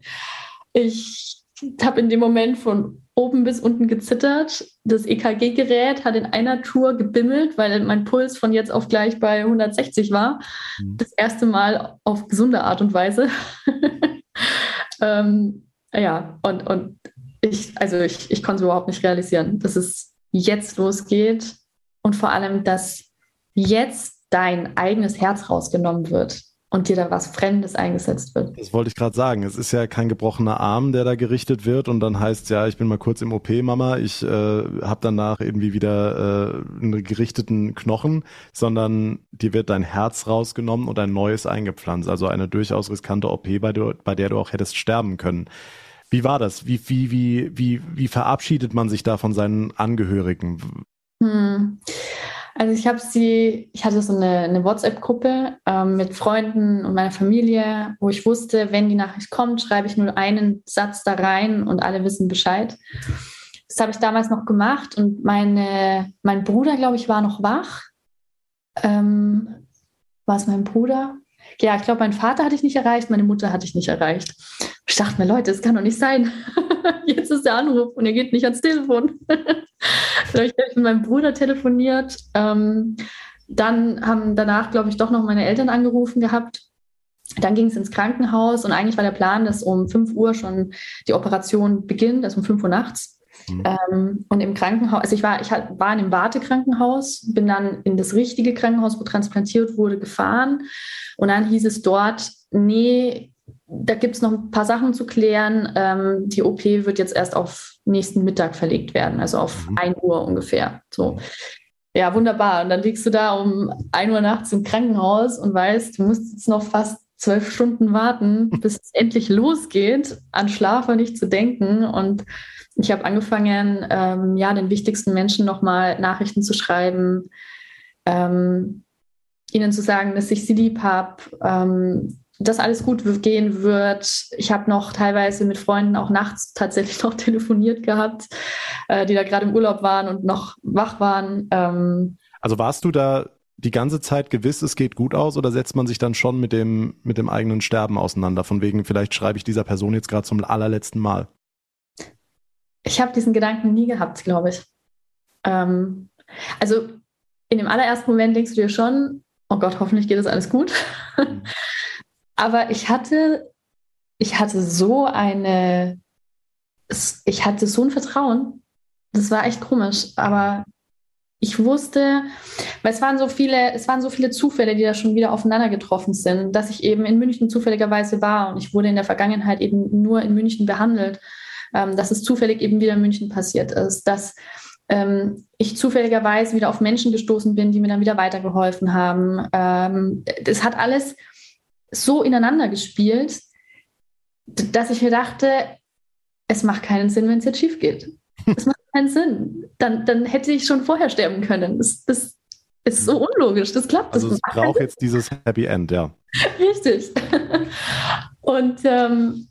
Ich habe in dem Moment von oben bis unten gezittert. Das EKG-Gerät hat in einer Tour gebimmelt, weil mein Puls von jetzt auf gleich bei 160 war. Mhm. Das erste Mal auf gesunde Art und Weise. ähm, ja, und, und ich, also ich, ich konnte es überhaupt nicht realisieren, dass es jetzt losgeht und vor allem, dass jetzt dein eigenes Herz rausgenommen wird und dir da was Fremdes eingesetzt wird.
Das wollte ich gerade sagen. Es ist ja kein gebrochener Arm, der da gerichtet wird und dann heißt ja, ich bin mal kurz im OP, Mama, ich äh, habe danach irgendwie wieder äh, einen gerichteten Knochen, sondern dir wird dein Herz rausgenommen und ein neues eingepflanzt. Also eine durchaus riskante OP, bei, der, bei der du auch hättest sterben können. Wie war das? Wie, wie, wie, wie, wie verabschiedet man sich da von seinen Angehörigen? Hm.
Also ich habe sie, ich hatte so eine, eine WhatsApp-Gruppe ähm, mit Freunden und meiner Familie, wo ich wusste, wenn die Nachricht kommt, schreibe ich nur einen Satz da rein und alle wissen Bescheid. Das habe ich damals noch gemacht und meine, mein Bruder, glaube ich, war noch wach. Ähm, war es mein Bruder? Ja, ich glaube, meinen Vater hatte ich nicht erreicht, meine Mutter hatte ich nicht erreicht. Ich dachte mir, Leute, das kann doch nicht sein. Jetzt ist der Anruf und ihr geht nicht ans Telefon. da habe ich mit meinem Bruder telefoniert. Ähm, dann haben danach, glaube ich, doch noch meine Eltern angerufen gehabt. Dann ging es ins Krankenhaus und eigentlich war der Plan, dass um 5 Uhr schon die Operation beginnt, also um 5 Uhr nachts. Mhm. Ähm, und im Krankenhaus, also ich war, ich war in einem Wartekrankenhaus, bin dann in das richtige Krankenhaus, wo transplantiert wurde, gefahren. Und dann hieß es dort, nee, da gibt es noch ein paar Sachen zu klären. Ähm, die OP wird jetzt erst auf nächsten Mittag verlegt werden, also auf mhm. 1 Uhr ungefähr. So. Ja, wunderbar. Und dann liegst du da um 1 Uhr nachts im Krankenhaus und weißt, du musst jetzt noch fast zwölf Stunden warten, bis es endlich losgeht, an Schlaf nicht zu denken. Und ich habe angefangen, ähm, ja, den wichtigsten Menschen nochmal Nachrichten zu schreiben, ähm, ihnen zu sagen, dass ich sie lieb habe, ähm, dass alles gut gehen wird. Ich habe noch teilweise mit Freunden auch nachts tatsächlich noch telefoniert gehabt, äh, die da gerade im Urlaub waren und noch wach waren. Ähm,
also warst du da die ganze Zeit gewiss, es geht gut aus oder setzt man sich dann schon mit dem, mit dem eigenen Sterben auseinander? Von wegen, vielleicht schreibe ich dieser Person jetzt gerade zum allerletzten Mal.
Ich habe diesen Gedanken nie gehabt, glaube ich. Ähm, also in dem allerersten Moment denkst du dir schon, oh Gott, hoffentlich geht das alles gut. Mhm. Aber ich hatte, ich hatte so eine, ich hatte so ein Vertrauen. Das war echt komisch. Aber ich wusste, weil es waren so viele, es waren so viele Zufälle, die da schon wieder aufeinander getroffen sind, dass ich eben in München zufälligerweise war und ich wurde in der Vergangenheit eben nur in München behandelt, ähm, dass es zufällig eben wieder in München passiert ist, dass ähm, ich zufälligerweise wieder auf Menschen gestoßen bin, die mir dann wieder weitergeholfen haben. Ähm, das hat alles so ineinander gespielt, dass ich mir dachte, es macht keinen Sinn, wenn es jetzt schief geht. Das macht keinen Sinn. Dann, dann hätte ich schon vorher sterben können. Das, das ist so unlogisch. Das klappt.
Also
das
es braucht jetzt dieses Happy End, ja.
Richtig. Und ähm,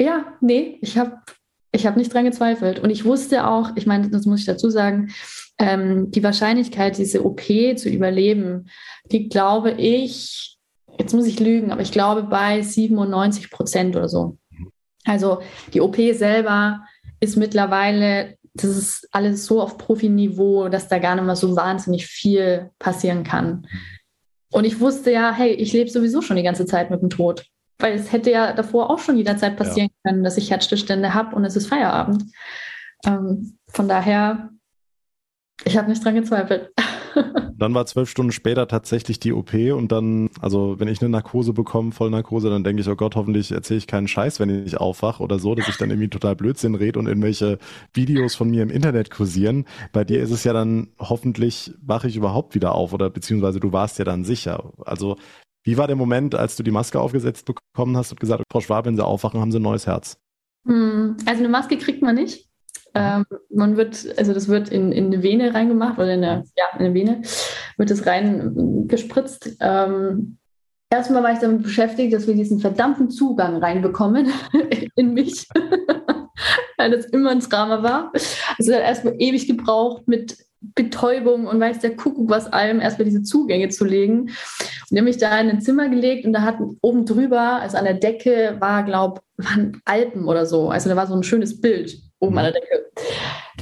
ja, nee, ich habe ich hab nicht dran gezweifelt. Und ich wusste auch, ich meine, das muss ich dazu sagen, ähm, die Wahrscheinlichkeit, diese OP zu überleben, die glaube ich, jetzt muss ich lügen, aber ich glaube bei 97 Prozent oder so. Also die OP selber ist mittlerweile, das ist alles so auf Profiniveau, dass da gar nicht mehr so wahnsinnig viel passieren kann. Und ich wusste ja, hey, ich lebe sowieso schon die ganze Zeit mit dem Tod. Weil es hätte ja davor auch schon jederzeit passieren ja. können, dass ich Herzstillstände habe und es ist Feierabend. Ähm, von daher, ich habe nicht dran gezweifelt.
Dann war zwölf Stunden später tatsächlich die OP und dann, also wenn ich eine Narkose bekomme, Vollnarkose, dann denke ich, oh Gott, hoffentlich erzähle ich keinen Scheiß, wenn ich aufwache oder so, dass ich dann irgendwie total Blödsinn rede und irgendwelche Videos von mir im Internet kursieren. Bei dir ist es ja dann, hoffentlich wache ich überhaupt wieder auf oder beziehungsweise du warst ja dann sicher. Also wie war der Moment, als du die Maske aufgesetzt bekommen hast und gesagt, Frau Schwab, wenn Sie aufwachen, haben Sie ein neues Herz?
Hm, also eine Maske kriegt man nicht. Ähm, man wird, also das wird in, in eine Vene reingemacht oder in eine, ja, in eine Vene wird es reingespritzt. Ähm, erstmal war ich damit beschäftigt, dass wir diesen verdammten Zugang reinbekommen in mich, weil das immer ein Drama war. Es hat erstmal ewig gebraucht mit Betäubung und weiß der Kuckuck was allem, erstmal diese Zugänge zu legen. Und ich habe mich da in ein Zimmer gelegt und da hat oben drüber, also an der Decke, war, glaube waren Alpen oder so. Also da war so ein schönes Bild oben an der Decke.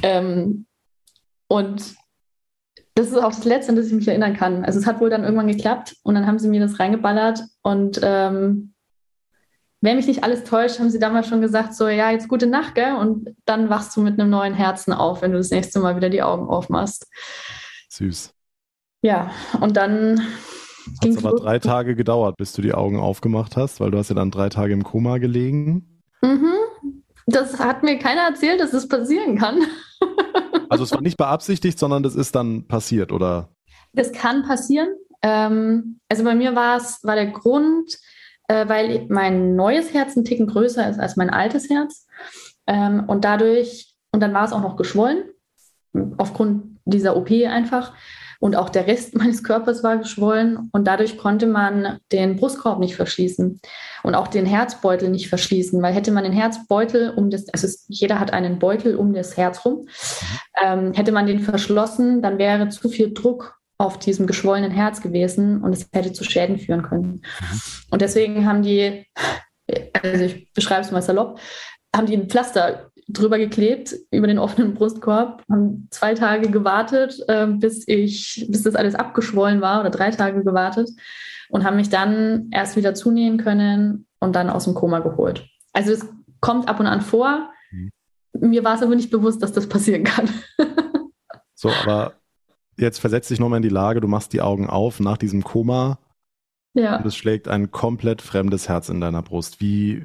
Ähm, und das ist auch das Letzte, an das ich mich erinnern kann. Also es hat wohl dann irgendwann geklappt und dann haben sie mir das reingeballert und ähm, wenn mich nicht alles täuscht, haben sie damals schon gesagt, so ja, jetzt gute Nacht, gell? Und dann wachst du mit einem neuen Herzen auf, wenn du das nächste Mal wieder die Augen aufmachst.
Süß.
Ja, und dann
Hat es aber drei Tage gedauert, bis du die Augen aufgemacht hast, weil du hast ja dann drei Tage im Koma gelegen.
Mhm. Das hat mir keiner erzählt, dass das passieren kann.
also es war nicht beabsichtigt, sondern das ist dann passiert, oder?
Das kann passieren. Ähm, also bei mir war es, war der Grund, äh, weil mein neues Herz ein Ticken größer ist als mein altes Herz. Ähm, und dadurch, und dann war es auch noch geschwollen, aufgrund dieser OP einfach. Und auch der Rest meines Körpers war geschwollen und dadurch konnte man den Brustkorb nicht verschließen und auch den Herzbeutel nicht verschließen, weil hätte man den Herzbeutel um das, also jeder hat einen Beutel um das Herz rum, ähm, hätte man den verschlossen, dann wäre zu viel Druck auf diesem geschwollenen Herz gewesen und es hätte zu Schäden führen können. Mhm. Und deswegen haben die, also ich beschreibe es mal salopp, haben die ein Pflaster drüber geklebt über den offenen Brustkorb, haben zwei Tage gewartet, äh, bis ich, bis das alles abgeschwollen war oder drei Tage gewartet und haben mich dann erst wieder zunähen können und dann aus dem Koma geholt. Also es kommt ab und an vor. Mhm. Mir war es aber nicht bewusst, dass das passieren kann.
so, aber jetzt versetz dich nochmal in die Lage, du machst die Augen auf nach diesem Koma. Ja. Und es schlägt ein komplett fremdes Herz in deiner Brust. Wie,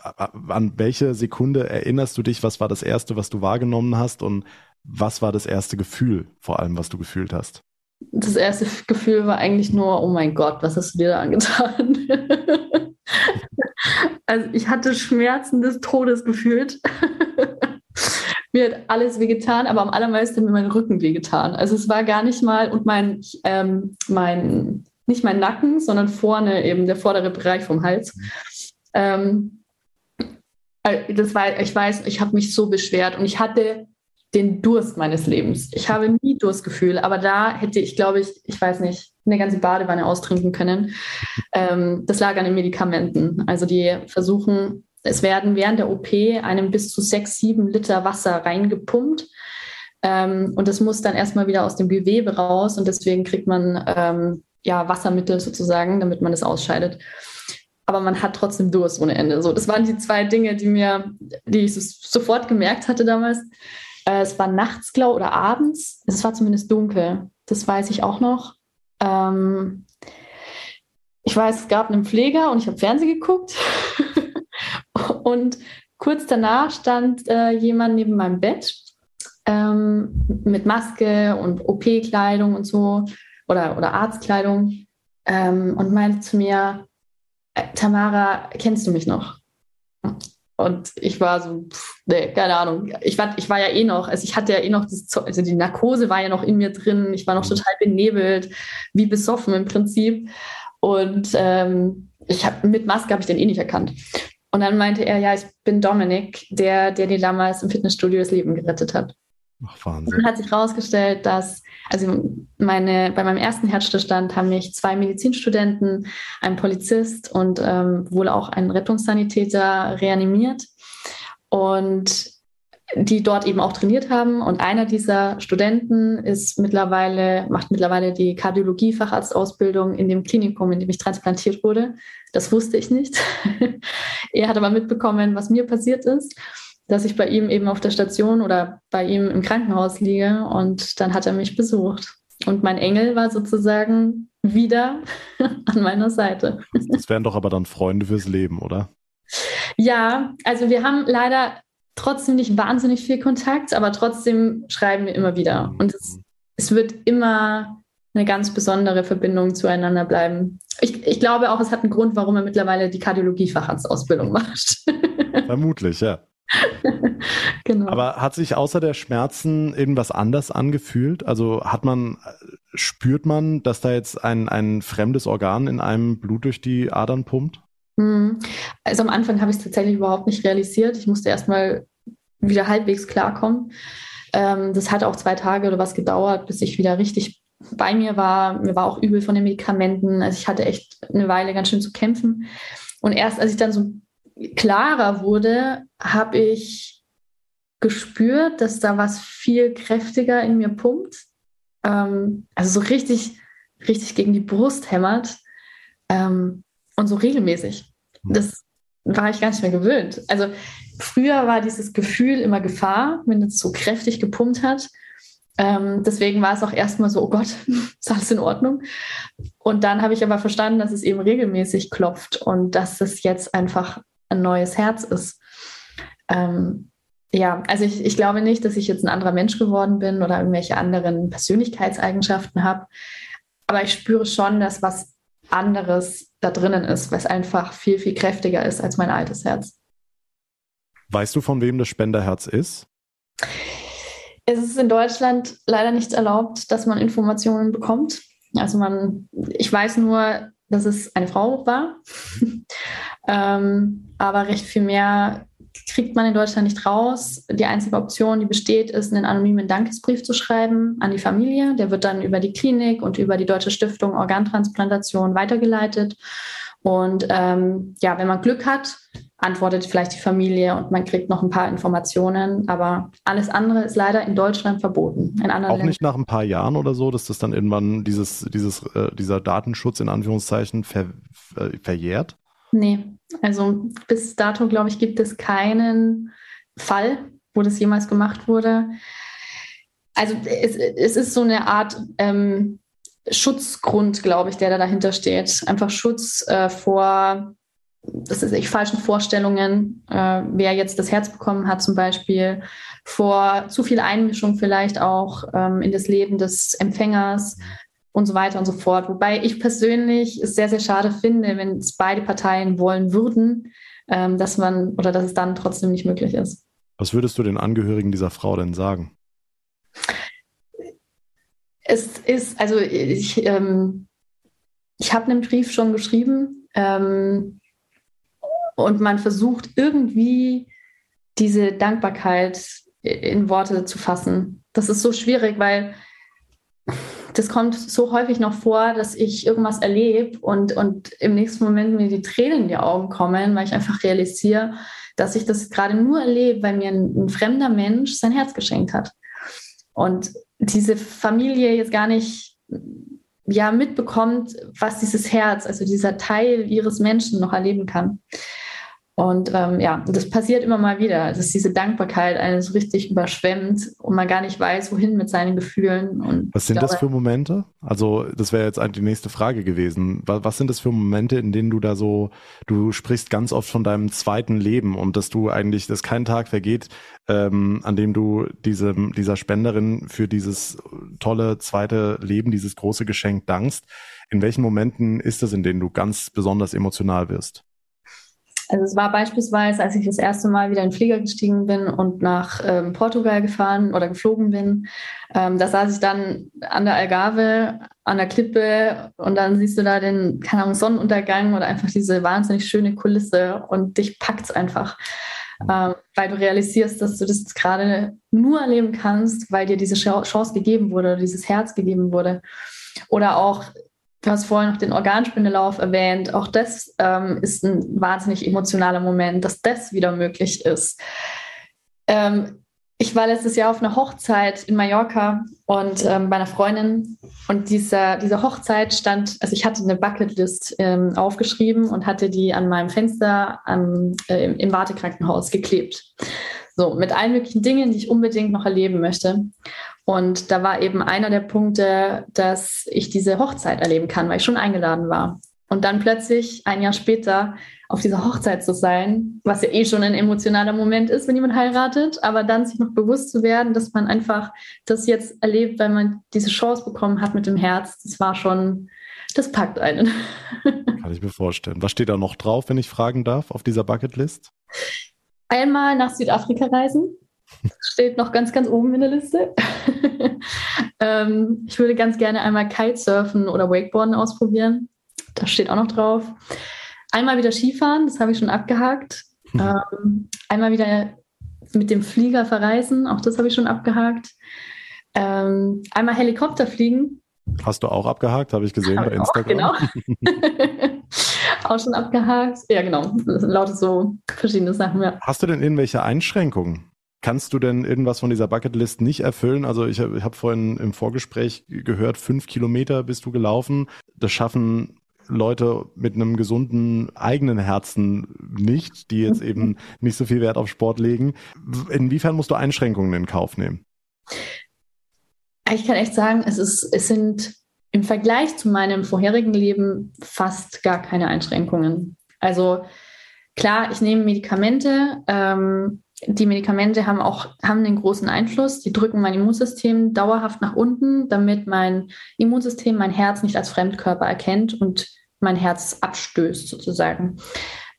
an welche Sekunde erinnerst du dich? Was war das erste, was du wahrgenommen hast? Und was war das erste Gefühl, vor allem, was du gefühlt hast?
Das erste Gefühl war eigentlich nur, oh mein Gott, was hast du dir da angetan? also ich hatte Schmerzen des Todes gefühlt. mir hat alles wehgetan, aber am allermeisten hat mir mein Rücken wehgetan. Also es war gar nicht mal und mein, ähm, mein nicht mein Nacken, sondern vorne eben der vordere Bereich vom Hals. Ähm, äh, das war, ich weiß, ich habe mich so beschwert und ich hatte den Durst meines Lebens. Ich habe nie Durstgefühl, aber da hätte ich, glaube ich, ich weiß nicht, eine ganze Badewanne austrinken können. Ähm, das lag an den Medikamenten. Also die versuchen, es werden während der OP einem bis zu sechs, sieben Liter Wasser reingepumpt. Ähm, und das muss dann erstmal wieder aus dem Gewebe raus und deswegen kriegt man ähm, ja Wassermittel sozusagen, damit man es ausscheidet aber man hat trotzdem Durst ohne Ende. So, das waren die zwei Dinge, die mir, die ich sofort gemerkt hatte damals. Äh, es war nachts, glaube oder abends. Es war zumindest dunkel. Das weiß ich auch noch. Ähm, ich weiß, es gab einen Pfleger und ich habe Fernsehen geguckt. und kurz danach stand äh, jemand neben meinem Bett ähm, mit Maske und OP-Kleidung und so oder, oder Arztkleidung ähm, und meinte zu mir, Tamara, kennst du mich noch? Und ich war so, pff, nee, keine Ahnung. Ich war, ich war ja eh noch, also ich hatte ja eh noch das, also die Narkose war ja noch in mir drin. Ich war noch mhm. total benebelt, wie besoffen im Prinzip. Und ähm, ich habe mit Maske habe ich den eh nicht erkannt. Und dann meinte er, ja, ich bin Dominik, der, der dir damals im Fitnessstudio das Leben gerettet hat. Ach, Wahnsinn. Und hat sich herausgestellt, dass, also meine, bei meinem ersten Herzstillstand haben mich zwei Medizinstudenten, ein Polizist und ähm, wohl auch ein Rettungssanitäter reanimiert. Und die dort eben auch trainiert haben. Und einer dieser Studenten ist mittlerweile, macht mittlerweile die Kardiologie-Facharztausbildung in dem Klinikum, in dem ich transplantiert wurde. Das wusste ich nicht. er hat aber mitbekommen, was mir passiert ist, dass ich bei ihm eben auf der Station oder bei ihm im Krankenhaus liege. Und dann hat er mich besucht. Und mein Engel war sozusagen wieder an meiner Seite.
Das wären doch aber dann Freunde fürs Leben, oder?
Ja, also wir haben leider trotzdem nicht wahnsinnig viel Kontakt, aber trotzdem schreiben wir immer wieder. Und es, es wird immer eine ganz besondere Verbindung zueinander bleiben. Ich, ich glaube auch, es hat einen Grund, warum er mittlerweile die Kardiologie-Facharztausbildung macht.
Vermutlich, ja. genau. Aber hat sich außer der Schmerzen irgendwas anders angefühlt? Also hat man, spürt man, dass da jetzt ein, ein fremdes Organ in einem Blut durch die Adern pumpt?
Hm. Also am Anfang habe ich es tatsächlich überhaupt nicht realisiert. Ich musste erstmal wieder halbwegs klarkommen. Ähm, das hat auch zwei Tage oder was gedauert, bis ich wieder richtig bei mir war. Mir war auch übel von den Medikamenten. Also ich hatte echt eine Weile ganz schön zu kämpfen. Und erst als ich dann so klarer wurde, habe ich gespürt, dass da was viel kräftiger in mir pumpt. Ähm, also so richtig, richtig gegen die Brust hämmert. Ähm, und so regelmäßig. Hm. Das war ich gar nicht mehr gewöhnt. Also früher war dieses Gefühl immer Gefahr, wenn es so kräftig gepumpt hat. Ähm, deswegen war es auch erstmal so, oh Gott, ist alles in Ordnung? Und dann habe ich aber verstanden, dass es eben regelmäßig klopft und dass es jetzt einfach ein neues Herz ist. Ähm, ja, also ich, ich glaube nicht, dass ich jetzt ein anderer Mensch geworden bin oder irgendwelche anderen Persönlichkeitseigenschaften habe. Aber ich spüre schon, dass was anderes da drinnen ist, was einfach viel, viel kräftiger ist als mein altes Herz.
Weißt du, von wem das Spenderherz ist?
Es ist in Deutschland leider nicht erlaubt, dass man Informationen bekommt. Also man, ich weiß nur, dass es eine Frau war, ähm, aber recht viel mehr kriegt man in Deutschland nicht raus. Die einzige Option, die besteht, ist, einen anonymen Dankesbrief zu schreiben an die Familie. Der wird dann über die Klinik und über die Deutsche Stiftung Organtransplantation weitergeleitet. Und ähm, ja, wenn man Glück hat, antwortet vielleicht die Familie und man kriegt noch ein paar Informationen. Aber alles andere ist leider in Deutschland verboten. In
anderen Auch Ländern. nicht nach ein paar Jahren oder so, dass das dann irgendwann dieses, dieses, äh, dieser Datenschutz in Anführungszeichen ver, äh, verjährt?
Nee, also bis dato, glaube ich, gibt es keinen Fall, wo das jemals gemacht wurde. Also es, es ist so eine Art ähm, Schutzgrund, glaube ich, der da dahinter steht. Einfach Schutz äh, vor, das ist echt falschen Vorstellungen, äh, wer jetzt das Herz bekommen hat zum Beispiel, vor zu viel Einmischung vielleicht auch ähm, in das Leben des Empfängers, und so weiter und so fort. Wobei ich persönlich es sehr, sehr schade finde, wenn es beide Parteien wollen würden, ähm, dass man oder dass es dann trotzdem nicht möglich ist.
Was würdest du den Angehörigen dieser Frau denn sagen?
Es ist, also ich, ähm, ich habe einen Brief schon geschrieben ähm, und man versucht irgendwie diese Dankbarkeit in Worte zu fassen. Das ist so schwierig, weil das kommt so häufig noch vor, dass ich irgendwas erlebe und, und im nächsten Moment mir die Tränen in die Augen kommen, weil ich einfach realisiere, dass ich das gerade nur erlebe, weil mir ein, ein fremder Mensch sein Herz geschenkt hat. Und diese Familie jetzt gar nicht ja, mitbekommt, was dieses Herz, also dieser Teil ihres Menschen noch erleben kann. Und ähm, ja, das passiert immer mal wieder, dass diese Dankbarkeit einen so richtig überschwemmt und man gar nicht weiß, wohin mit seinen Gefühlen. Und
was sind glaube, das für Momente? Also, das wäre jetzt die nächste Frage gewesen. Was, was, sind das für Momente, in denen du da so, du sprichst ganz oft von deinem zweiten Leben und dass du eigentlich, dass kein Tag vergeht, ähm, an dem du diese, dieser Spenderin für dieses tolle zweite Leben, dieses große Geschenk dankst. In welchen Momenten ist es, in denen du ganz besonders emotional wirst?
Also es war beispielsweise, als ich das erste Mal wieder in den Flieger gestiegen bin und nach ähm, Portugal gefahren oder geflogen bin, ähm, da saß ich dann an der Algarve, an der Klippe und dann siehst du da den, keine Ahnung, Sonnenuntergang oder einfach diese wahnsinnig schöne Kulisse und dich packt es einfach. Ähm, weil du realisierst, dass du das gerade nur erleben kannst, weil dir diese Chance gegeben wurde oder dieses Herz gegeben wurde. Oder auch Du hast vorhin noch den Organspendelauf erwähnt. Auch das ähm, ist ein wahnsinnig emotionaler Moment, dass das wieder möglich ist. Ähm, ich war letztes Jahr auf einer Hochzeit in Mallorca und ähm, bei einer Freundin. Und diese, diese Hochzeit stand, also ich hatte eine Bucketlist ähm, aufgeschrieben und hatte die an meinem Fenster am, äh, im, im Wartekrankenhaus geklebt. So, mit allen möglichen Dingen, die ich unbedingt noch erleben möchte. Und da war eben einer der Punkte, dass ich diese Hochzeit erleben kann, weil ich schon eingeladen war. Und dann plötzlich ein Jahr später auf dieser Hochzeit zu sein, was ja eh schon ein emotionaler Moment ist, wenn jemand heiratet, aber dann sich noch bewusst zu werden, dass man einfach das jetzt erlebt, weil man diese Chance bekommen hat mit dem Herz, das war schon, das packt einen.
Kann ich mir vorstellen. Was steht da noch drauf, wenn ich fragen darf, auf dieser Bucketlist?
Einmal nach Südafrika reisen. Steht noch ganz, ganz oben in der Liste. ähm, ich würde ganz gerne einmal Kitesurfen oder Wakeboarden ausprobieren. Das steht auch noch drauf. Einmal wieder Skifahren, das habe ich schon abgehakt. Hm. Ähm, einmal wieder mit dem Flieger verreisen, auch das habe ich schon abgehakt. Ähm, einmal Helikopter fliegen.
Hast du auch abgehakt, habe ich gesehen habe bei Instagram.
Auch, genau. auch schon abgehakt. Ja, genau. Das lautet so verschiedene Sachen. Ja.
Hast du denn irgendwelche Einschränkungen? Kannst du denn irgendwas von dieser Bucketlist nicht erfüllen? Also ich, ich habe vorhin im Vorgespräch gehört, fünf Kilometer bist du gelaufen. Das schaffen Leute mit einem gesunden eigenen Herzen nicht, die jetzt eben nicht so viel Wert auf Sport legen. Inwiefern musst du Einschränkungen in Kauf nehmen?
Ich kann echt sagen, es, ist, es sind im Vergleich zu meinem vorherigen Leben fast gar keine Einschränkungen. Also klar, ich nehme Medikamente. Ähm, die Medikamente haben auch haben einen großen Einfluss. Die drücken mein Immunsystem dauerhaft nach unten, damit mein Immunsystem mein Herz nicht als Fremdkörper erkennt und mein Herz abstößt sozusagen.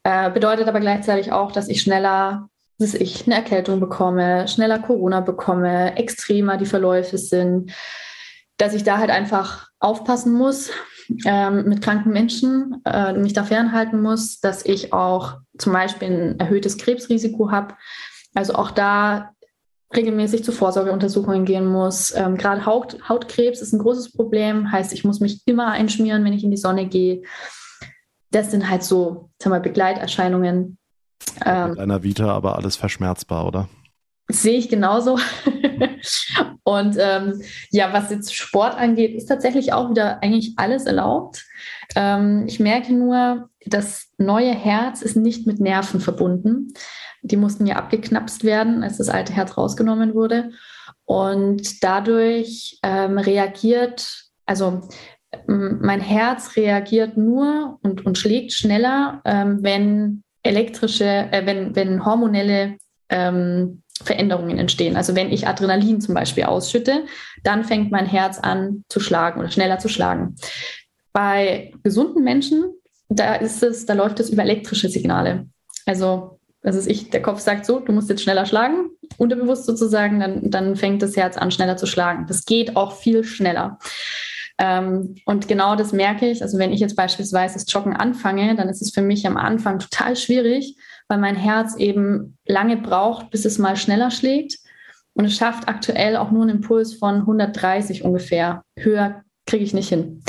Äh, bedeutet aber gleichzeitig auch, dass ich schneller, dass ich eine Erkältung bekomme, schneller Corona bekomme, extremer die Verläufe sind, dass ich da halt einfach aufpassen muss ähm, mit kranken Menschen, äh, mich da fernhalten muss, dass ich auch zum Beispiel ein erhöhtes Krebsrisiko habe, also auch da regelmäßig zu Vorsorgeuntersuchungen gehen muss. Ähm, Gerade Haut, Hautkrebs ist ein großes Problem, heißt, ich muss mich immer einschmieren, wenn ich in die Sonne gehe. Das sind halt so, sag mal, Begleiterscheinungen.
Ähm, Mit einer Vita aber alles verschmerzbar, oder?
Sehe ich genauso. und ähm, ja, was jetzt Sport angeht, ist tatsächlich auch wieder eigentlich alles erlaubt. Ähm, ich merke nur, das neue Herz ist nicht mit Nerven verbunden. Die mussten ja abgeknapst werden, als das alte Herz rausgenommen wurde. Und dadurch ähm, reagiert, also mein Herz reagiert nur und, und schlägt schneller, ähm, wenn elektrische, äh, wenn, wenn hormonelle ähm, Veränderungen entstehen. Also wenn ich Adrenalin zum Beispiel ausschütte, dann fängt mein Herz an zu schlagen oder schneller zu schlagen. Bei gesunden Menschen, da ist es, da läuft es über elektrische Signale. Also das ist ich, der Kopf sagt so, du musst jetzt schneller schlagen, unterbewusst sozusagen, dann, dann fängt das Herz an, schneller zu schlagen. Das geht auch viel schneller. Ähm, und genau das merke ich. Also wenn ich jetzt beispielsweise das Joggen anfange, dann ist es für mich am Anfang total schwierig, weil mein Herz eben lange braucht, bis es mal schneller schlägt. Und es schafft aktuell auch nur einen Impuls von 130 ungefähr. Höher kriege ich nicht hin.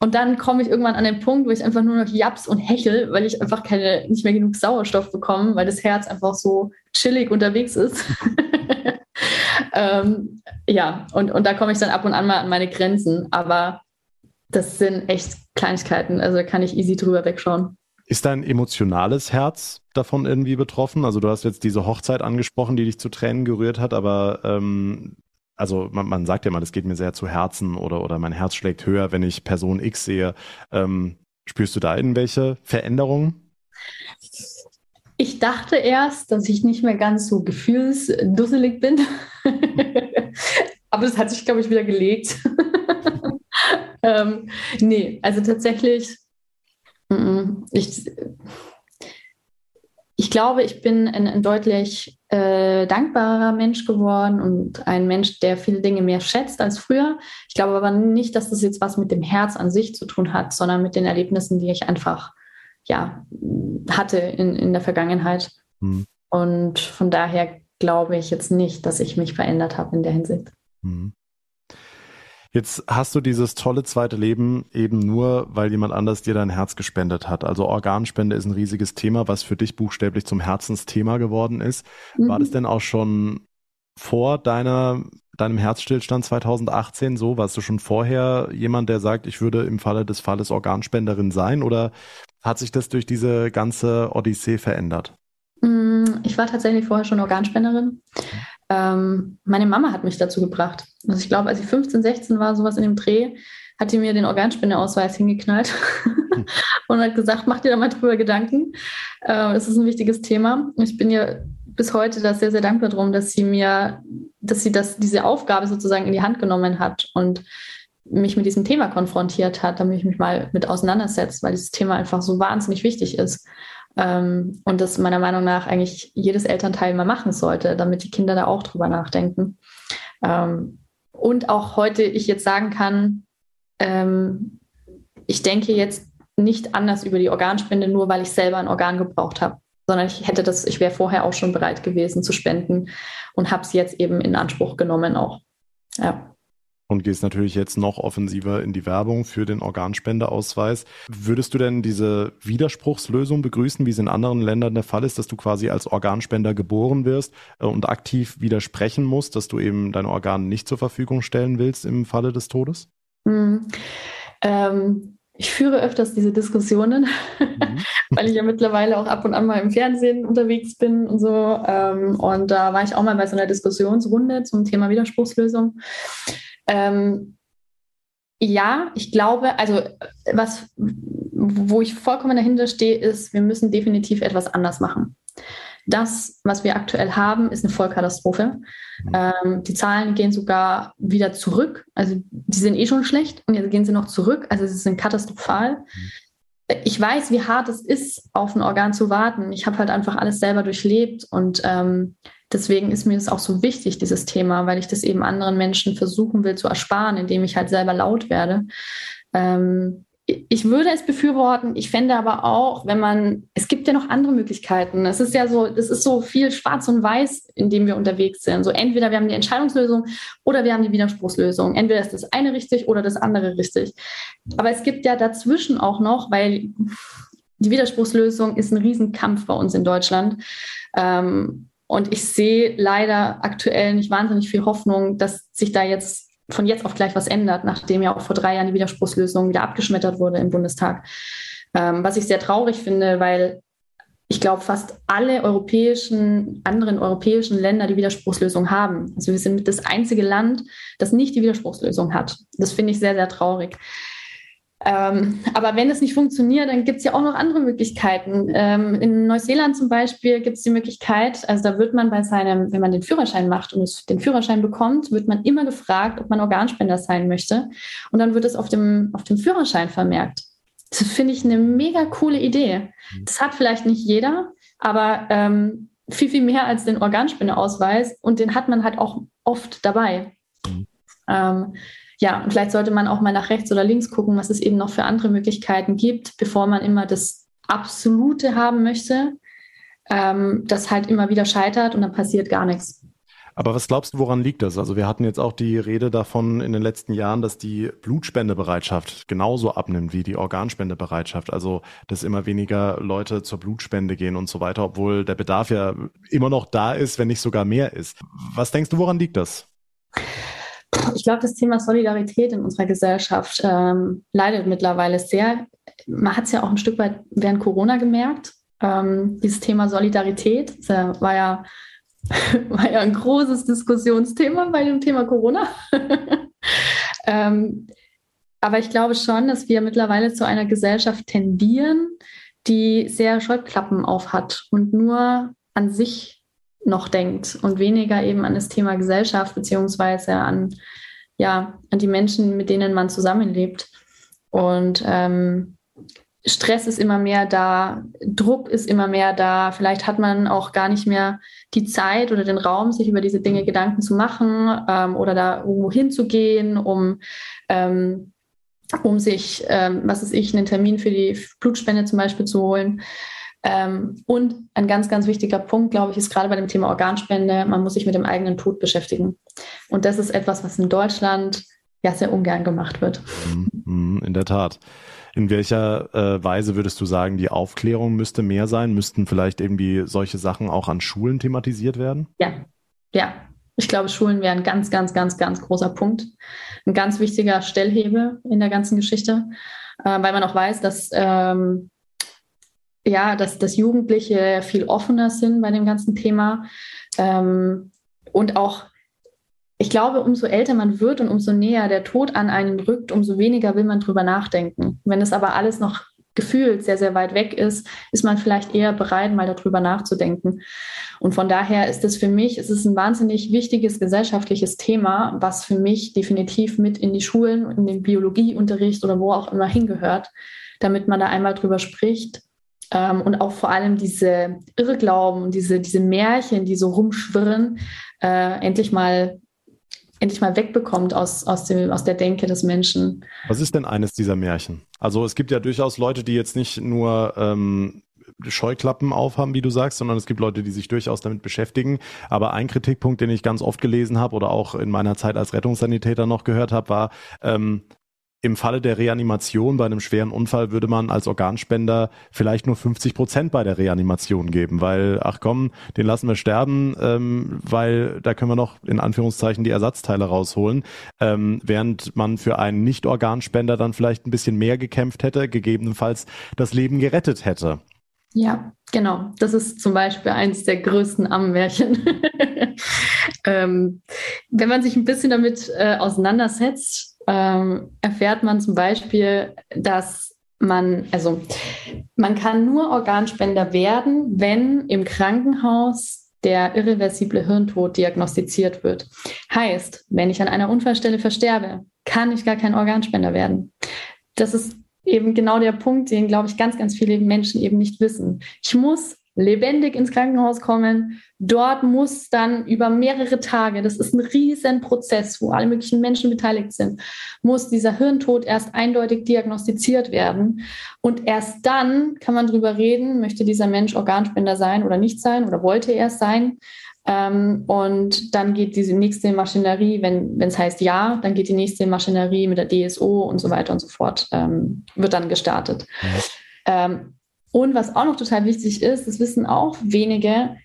Und dann komme ich irgendwann an den Punkt, wo ich einfach nur noch japs und hechel, weil ich einfach keine, nicht mehr genug Sauerstoff bekomme, weil das Herz einfach so chillig unterwegs ist. ähm, ja, und, und da komme ich dann ab und an mal an meine Grenzen. Aber das sind echt Kleinigkeiten. Also da kann ich easy drüber wegschauen.
Ist dein emotionales Herz davon irgendwie betroffen? Also du hast jetzt diese Hochzeit angesprochen, die dich zu Tränen gerührt hat, aber ähm, also man, man sagt ja mal, das geht mir sehr zu Herzen oder, oder mein Herz schlägt höher, wenn ich Person X sehe. Ähm, spürst du da irgendwelche Veränderungen?
Ich dachte erst, dass ich nicht mehr ganz so gefühlsdusselig bin. Aber das hat sich, glaube ich, wieder gelegt. ähm, nee, also tatsächlich, ich, ich glaube, ich bin ein, ein deutlich äh, dankbarer Mensch geworden und ein Mensch, der viele Dinge mehr schätzt als früher. Ich glaube aber nicht, dass das jetzt was mit dem Herz an sich zu tun hat, sondern mit den Erlebnissen, die ich einfach ja, hatte in, in der Vergangenheit. Mhm. Und von daher glaube ich jetzt nicht, dass ich mich verändert habe in der Hinsicht. Mhm.
Jetzt hast du dieses tolle zweite Leben eben nur, weil jemand anders dir dein Herz gespendet hat. Also Organspende ist ein riesiges Thema, was für dich buchstäblich zum Herzensthema geworden ist. Mhm. War das denn auch schon vor deiner, deinem Herzstillstand 2018 so? Warst du schon vorher jemand, der sagt, ich würde im Falle des Falles Organspenderin sein? Oder hat sich das durch diese ganze Odyssee verändert?
Mm, ich war tatsächlich vorher schon Organspenderin. Ähm, meine Mama hat mich dazu gebracht. Also ich glaube, als ich 15, 16 war, sowas in dem Dreh, hat die mir den Organspendeausweis hingeknallt und hat gesagt, mach dir da mal drüber Gedanken. Äh, das ist ein wichtiges Thema. Ich bin ja bis heute da sehr, sehr dankbar drum, dass sie mir, dass sie das, diese Aufgabe sozusagen in die Hand genommen hat und mich mit diesem Thema konfrontiert hat, damit ich mich mal mit auseinandersetze, weil dieses Thema einfach so wahnsinnig wichtig ist. Ähm, und das meiner Meinung nach eigentlich jedes Elternteil mal machen sollte, damit die Kinder da auch drüber nachdenken. Ähm, und auch heute ich jetzt sagen kann, ähm, ich denke jetzt nicht anders über die Organspende, nur weil ich selber ein Organ gebraucht habe, sondern ich hätte das, ich wäre vorher auch schon bereit gewesen zu spenden und habe es jetzt eben in Anspruch genommen auch. Ja
und gehst natürlich jetzt noch offensiver in die Werbung für den Organspendeausweis. Würdest du denn diese Widerspruchslösung begrüßen, wie es in anderen Ländern der Fall ist, dass du quasi als Organspender geboren wirst äh, und aktiv widersprechen musst, dass du eben dein Organ nicht zur Verfügung stellen willst im Falle des Todes?
Hm. Ähm, ich führe öfters diese Diskussionen, mhm. weil ich ja mittlerweile auch ab und an mal im Fernsehen unterwegs bin und so. Ähm, und da war ich auch mal bei so einer Diskussionsrunde zum Thema Widerspruchslösung. Ähm, ja, ich glaube, also was, wo ich vollkommen dahinter stehe, ist, wir müssen definitiv etwas anders machen. Das, was wir aktuell haben, ist eine Vollkatastrophe. Mhm. Ähm, die Zahlen gehen sogar wieder zurück. Also die sind eh schon schlecht und jetzt gehen sie noch zurück. Also sie sind katastrophal. Mhm. Ich weiß, wie hart es ist, auf ein Organ zu warten. Ich habe halt einfach alles selber durchlebt und ähm, Deswegen ist mir das auch so wichtig, dieses Thema, weil ich das eben anderen Menschen versuchen will zu ersparen, indem ich halt selber laut werde. Ähm, ich würde es befürworten. Ich fände aber auch, wenn man, es gibt ja noch andere Möglichkeiten. Es ist ja so, es ist so viel schwarz und weiß, in dem wir unterwegs sind. So entweder wir haben die Entscheidungslösung oder wir haben die Widerspruchslösung. Entweder ist das eine richtig oder das andere richtig. Aber es gibt ja dazwischen auch noch, weil die Widerspruchslösung ist ein Riesenkampf bei uns in Deutschland. Ähm, und ich sehe leider aktuell nicht wahnsinnig viel Hoffnung, dass sich da jetzt von jetzt auf gleich was ändert, nachdem ja auch vor drei Jahren die Widerspruchslösung wieder abgeschmettert wurde im Bundestag. Ähm, was ich sehr traurig finde, weil ich glaube, fast alle europäischen, anderen europäischen Länder die Widerspruchslösung haben. Also wir sind das einzige Land, das nicht die Widerspruchslösung hat. Das finde ich sehr, sehr traurig. Ähm, aber wenn es nicht funktioniert, dann gibt es ja auch noch andere Möglichkeiten. Ähm, in Neuseeland zum Beispiel gibt es die Möglichkeit, also da wird man bei seinem, wenn man den Führerschein macht und den Führerschein bekommt, wird man immer gefragt, ob man Organspender sein möchte. Und dann wird es auf dem, auf dem Führerschein vermerkt. Das finde ich eine mega coole Idee. Mhm. Das hat vielleicht nicht jeder, aber ähm, viel, viel mehr als den Organspendeausweis und den hat man halt auch oft dabei. Mhm. Ja, und vielleicht sollte man auch mal nach rechts oder links gucken, was es eben noch für andere Möglichkeiten gibt, bevor man immer das Absolute haben möchte, ähm, das halt immer wieder scheitert und dann passiert gar nichts.
Aber was glaubst du, woran liegt das? Also wir hatten jetzt auch die Rede davon in den letzten Jahren, dass die Blutspendebereitschaft genauso abnimmt wie die Organspendebereitschaft. Also dass immer weniger Leute zur Blutspende gehen und so weiter, obwohl der Bedarf ja immer noch da ist, wenn nicht sogar mehr ist. Was denkst du, woran liegt das?
Ich glaube, das Thema Solidarität in unserer Gesellschaft ähm, leidet mittlerweile sehr. Man hat es ja auch ein Stück weit während Corona gemerkt. Ähm, dieses Thema Solidarität das war ja, war ja ein großes Diskussionsthema bei dem Thema Corona. ähm, aber ich glaube schon, dass wir mittlerweile zu einer Gesellschaft tendieren, die sehr Scheuklappen auf hat und nur an sich noch denkt und weniger eben an das Thema Gesellschaft beziehungsweise an, ja, an die Menschen, mit denen man zusammenlebt. Und ähm, Stress ist immer mehr da, Druck ist immer mehr da. Vielleicht hat man auch gar nicht mehr die Zeit oder den Raum, sich über diese Dinge Gedanken zu machen ähm, oder da irgendwo hinzugehen, um, ähm, um sich, ähm, was ist ich, einen Termin für die Blutspende zum Beispiel zu holen. Ähm, und ein ganz, ganz wichtiger Punkt, glaube ich, ist gerade bei dem Thema Organspende, man muss sich mit dem eigenen Tod beschäftigen. Und das ist etwas, was in Deutschland ja sehr ungern gemacht wird.
Mhm, in der Tat. In welcher äh, Weise würdest du sagen, die Aufklärung müsste mehr sein? Müssten vielleicht irgendwie solche Sachen auch an Schulen thematisiert werden?
Ja, ja. Ich glaube, Schulen wären ein ganz, ganz, ganz, ganz großer Punkt. Ein ganz wichtiger Stellhebel in der ganzen Geschichte, äh, weil man auch weiß, dass ähm, ja, dass, dass Jugendliche viel offener sind bei dem ganzen Thema ähm, und auch ich glaube, umso älter man wird und umso näher der Tod an einen rückt, umso weniger will man drüber nachdenken. Wenn es aber alles noch gefühlt sehr, sehr weit weg ist, ist man vielleicht eher bereit, mal darüber nachzudenken. Und von daher ist es für mich, es ist ein wahnsinnig wichtiges gesellschaftliches Thema, was für mich definitiv mit in die Schulen, in den Biologieunterricht oder wo auch immer hingehört, damit man da einmal drüber spricht ähm, und auch vor allem diese Irrglauben, diese, diese Märchen, die so rumschwirren, äh, endlich mal endlich mal wegbekommt aus, aus, dem, aus der Denke des Menschen.
Was ist denn eines dieser Märchen? Also es gibt ja durchaus Leute, die jetzt nicht nur ähm, Scheuklappen aufhaben, wie du sagst, sondern es gibt Leute, die sich durchaus damit beschäftigen. Aber ein Kritikpunkt, den ich ganz oft gelesen habe oder auch in meiner Zeit als Rettungssanitäter noch gehört habe, war, ähm, im Falle der Reanimation bei einem schweren Unfall würde man als Organspender vielleicht nur 50 Prozent bei der Reanimation geben, weil, ach komm, den lassen wir sterben, ähm, weil da können wir noch in Anführungszeichen die Ersatzteile rausholen, ähm, während man für einen Nicht-Organspender dann vielleicht ein bisschen mehr gekämpft hätte, gegebenenfalls das Leben gerettet hätte.
Ja, genau. Das ist zum Beispiel eins der größten Ammenmärchen. ähm, wenn man sich ein bisschen damit äh, auseinandersetzt, ähm, erfährt man zum Beispiel, dass man, also man kann nur Organspender werden, wenn im Krankenhaus der irreversible Hirntod diagnostiziert wird. Heißt, wenn ich an einer Unfallstelle versterbe, kann ich gar kein Organspender werden. Das ist eben genau der Punkt, den, glaube ich, ganz, ganz viele Menschen eben nicht wissen. Ich muss lebendig ins Krankenhaus kommen. Dort muss dann über mehrere Tage, das ist ein riesen Prozess, wo alle möglichen Menschen beteiligt sind, muss dieser Hirntod erst eindeutig diagnostiziert werden. Und erst dann kann man darüber reden, möchte dieser Mensch Organspender sein oder nicht sein oder wollte er es sein. Ähm, und dann geht diese nächste Maschinerie, wenn es heißt ja, dann geht die nächste Maschinerie mit der DSO und so weiter und so fort, ähm, wird dann gestartet. Mhm. Ähm, und was auch noch total wichtig ist, das wissen auch wenige,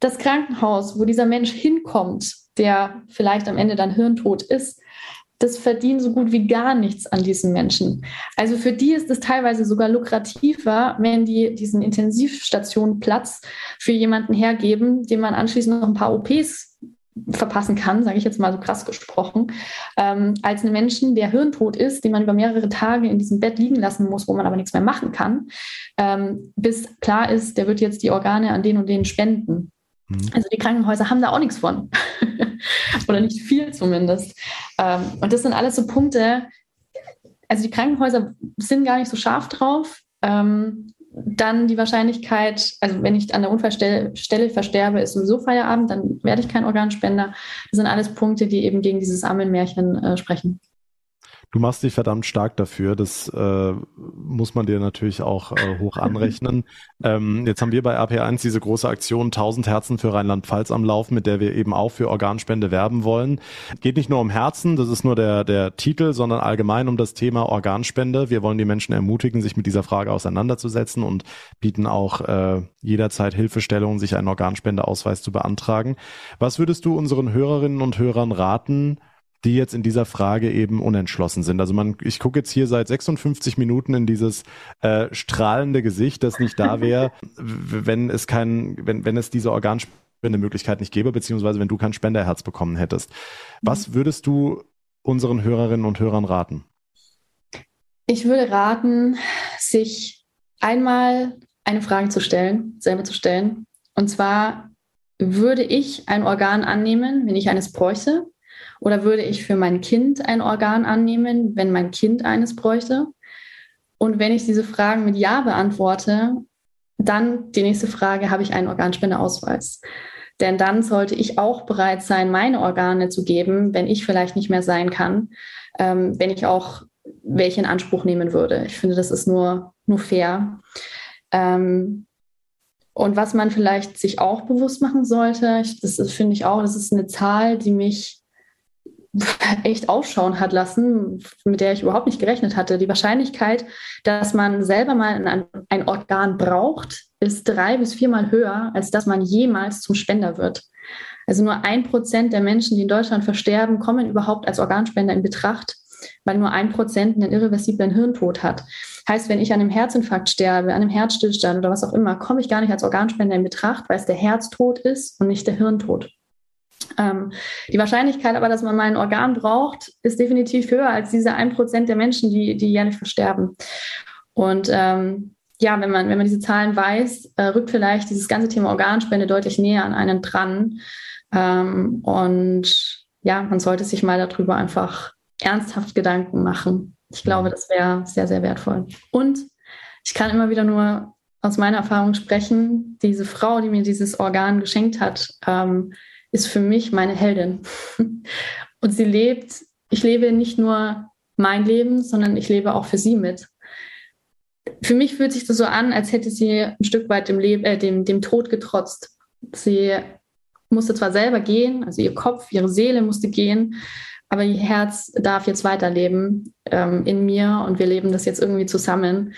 das Krankenhaus, wo dieser Mensch hinkommt, der vielleicht am Ende dann hirntot ist, das verdienen so gut wie gar nichts an diesen Menschen. Also für die ist es teilweise sogar lukrativer, wenn die diesen Intensivstationenplatz für jemanden hergeben, dem man anschließend noch ein paar OPs verpassen kann, sage ich jetzt mal so krass gesprochen, ähm, als einen Menschen, der hirntot ist, den man über mehrere Tage in diesem Bett liegen lassen muss, wo man aber nichts mehr machen kann, ähm, bis klar ist, der wird jetzt die Organe an den und den spenden. Mhm. Also die Krankenhäuser haben da auch nichts von. Oder nicht viel zumindest. Ähm, und das sind alles so Punkte, also die Krankenhäuser sind gar nicht so scharf drauf. Ähm, dann die Wahrscheinlichkeit, also wenn ich an der Unfallstelle versterbe, ist sowieso Feierabend, dann werde ich kein Organspender. Das sind alles Punkte, die eben gegen dieses Ammenmärchen äh, sprechen.
Du machst dich verdammt stark dafür. Das äh, muss man dir natürlich auch äh, hoch anrechnen. ähm, jetzt haben wir bei RP1 diese große Aktion 1000 Herzen für Rheinland-Pfalz am Laufen, mit der wir eben auch für Organspende werben wollen. Geht nicht nur um Herzen, das ist nur der, der Titel, sondern allgemein um das Thema Organspende. Wir wollen die Menschen ermutigen, sich mit dieser Frage auseinanderzusetzen und bieten auch äh, jederzeit Hilfestellung, sich einen Organspendeausweis zu beantragen. Was würdest du unseren Hörerinnen und Hörern raten, die jetzt in dieser Frage eben unentschlossen sind. Also man, ich gucke jetzt hier seit 56 Minuten in dieses äh, strahlende Gesicht, das nicht da wäre, wenn es kein, wenn, wenn es diese Organspendemöglichkeit nicht gäbe, beziehungsweise wenn du kein Spenderherz bekommen hättest. Was mhm. würdest du unseren Hörerinnen und Hörern raten?
Ich würde raten, sich einmal eine Frage zu stellen, selber zu stellen. Und zwar, würde ich ein Organ annehmen, wenn ich eines bräuchte? Oder würde ich für mein Kind ein Organ annehmen, wenn mein Kind eines bräuchte? Und wenn ich diese Fragen mit Ja beantworte, dann die nächste Frage, habe ich einen Organspendeausweis? Denn dann sollte ich auch bereit sein, meine Organe zu geben, wenn ich vielleicht nicht mehr sein kann, ähm, wenn ich auch welche in Anspruch nehmen würde. Ich finde, das ist nur, nur fair. Ähm, und was man vielleicht sich auch bewusst machen sollte, das finde ich auch, das ist eine Zahl, die mich echt aufschauen hat lassen, mit der ich überhaupt nicht gerechnet hatte. Die Wahrscheinlichkeit, dass man selber mal ein, ein Organ braucht, ist drei bis viermal höher, als dass man jemals zum Spender wird. Also nur ein Prozent der Menschen, die in Deutschland versterben, kommen überhaupt als Organspender in Betracht, weil nur ein Prozent einen irreversiblen Hirntod hat. Heißt, wenn ich an einem Herzinfarkt sterbe, an einem Herzstillstand oder was auch immer, komme ich gar nicht als Organspender in Betracht, weil es der Herztod ist und nicht der Hirntod. Ähm, die Wahrscheinlichkeit aber, dass man mal ein Organ braucht, ist definitiv höher als diese ein Prozent der Menschen, die, die jährlich versterben. Und ähm, ja, wenn man, wenn man diese Zahlen weiß, äh, rückt vielleicht dieses ganze Thema Organspende deutlich näher an einen dran. Ähm, und ja, man sollte sich mal darüber einfach ernsthaft Gedanken machen. Ich glaube, das wäre sehr, sehr wertvoll. Und ich kann immer wieder nur aus meiner Erfahrung sprechen, diese Frau, die mir dieses Organ geschenkt hat, ähm, ist für mich meine Heldin. Und sie lebt, ich lebe nicht nur mein Leben, sondern ich lebe auch für sie mit. Für mich fühlt sich das so an, als hätte sie ein Stück weit dem, Leben, äh, dem, dem Tod getrotzt. Sie musste zwar selber gehen, also ihr Kopf, ihre Seele musste gehen, aber ihr Herz darf jetzt weiterleben ähm, in mir und wir leben das jetzt irgendwie zusammen.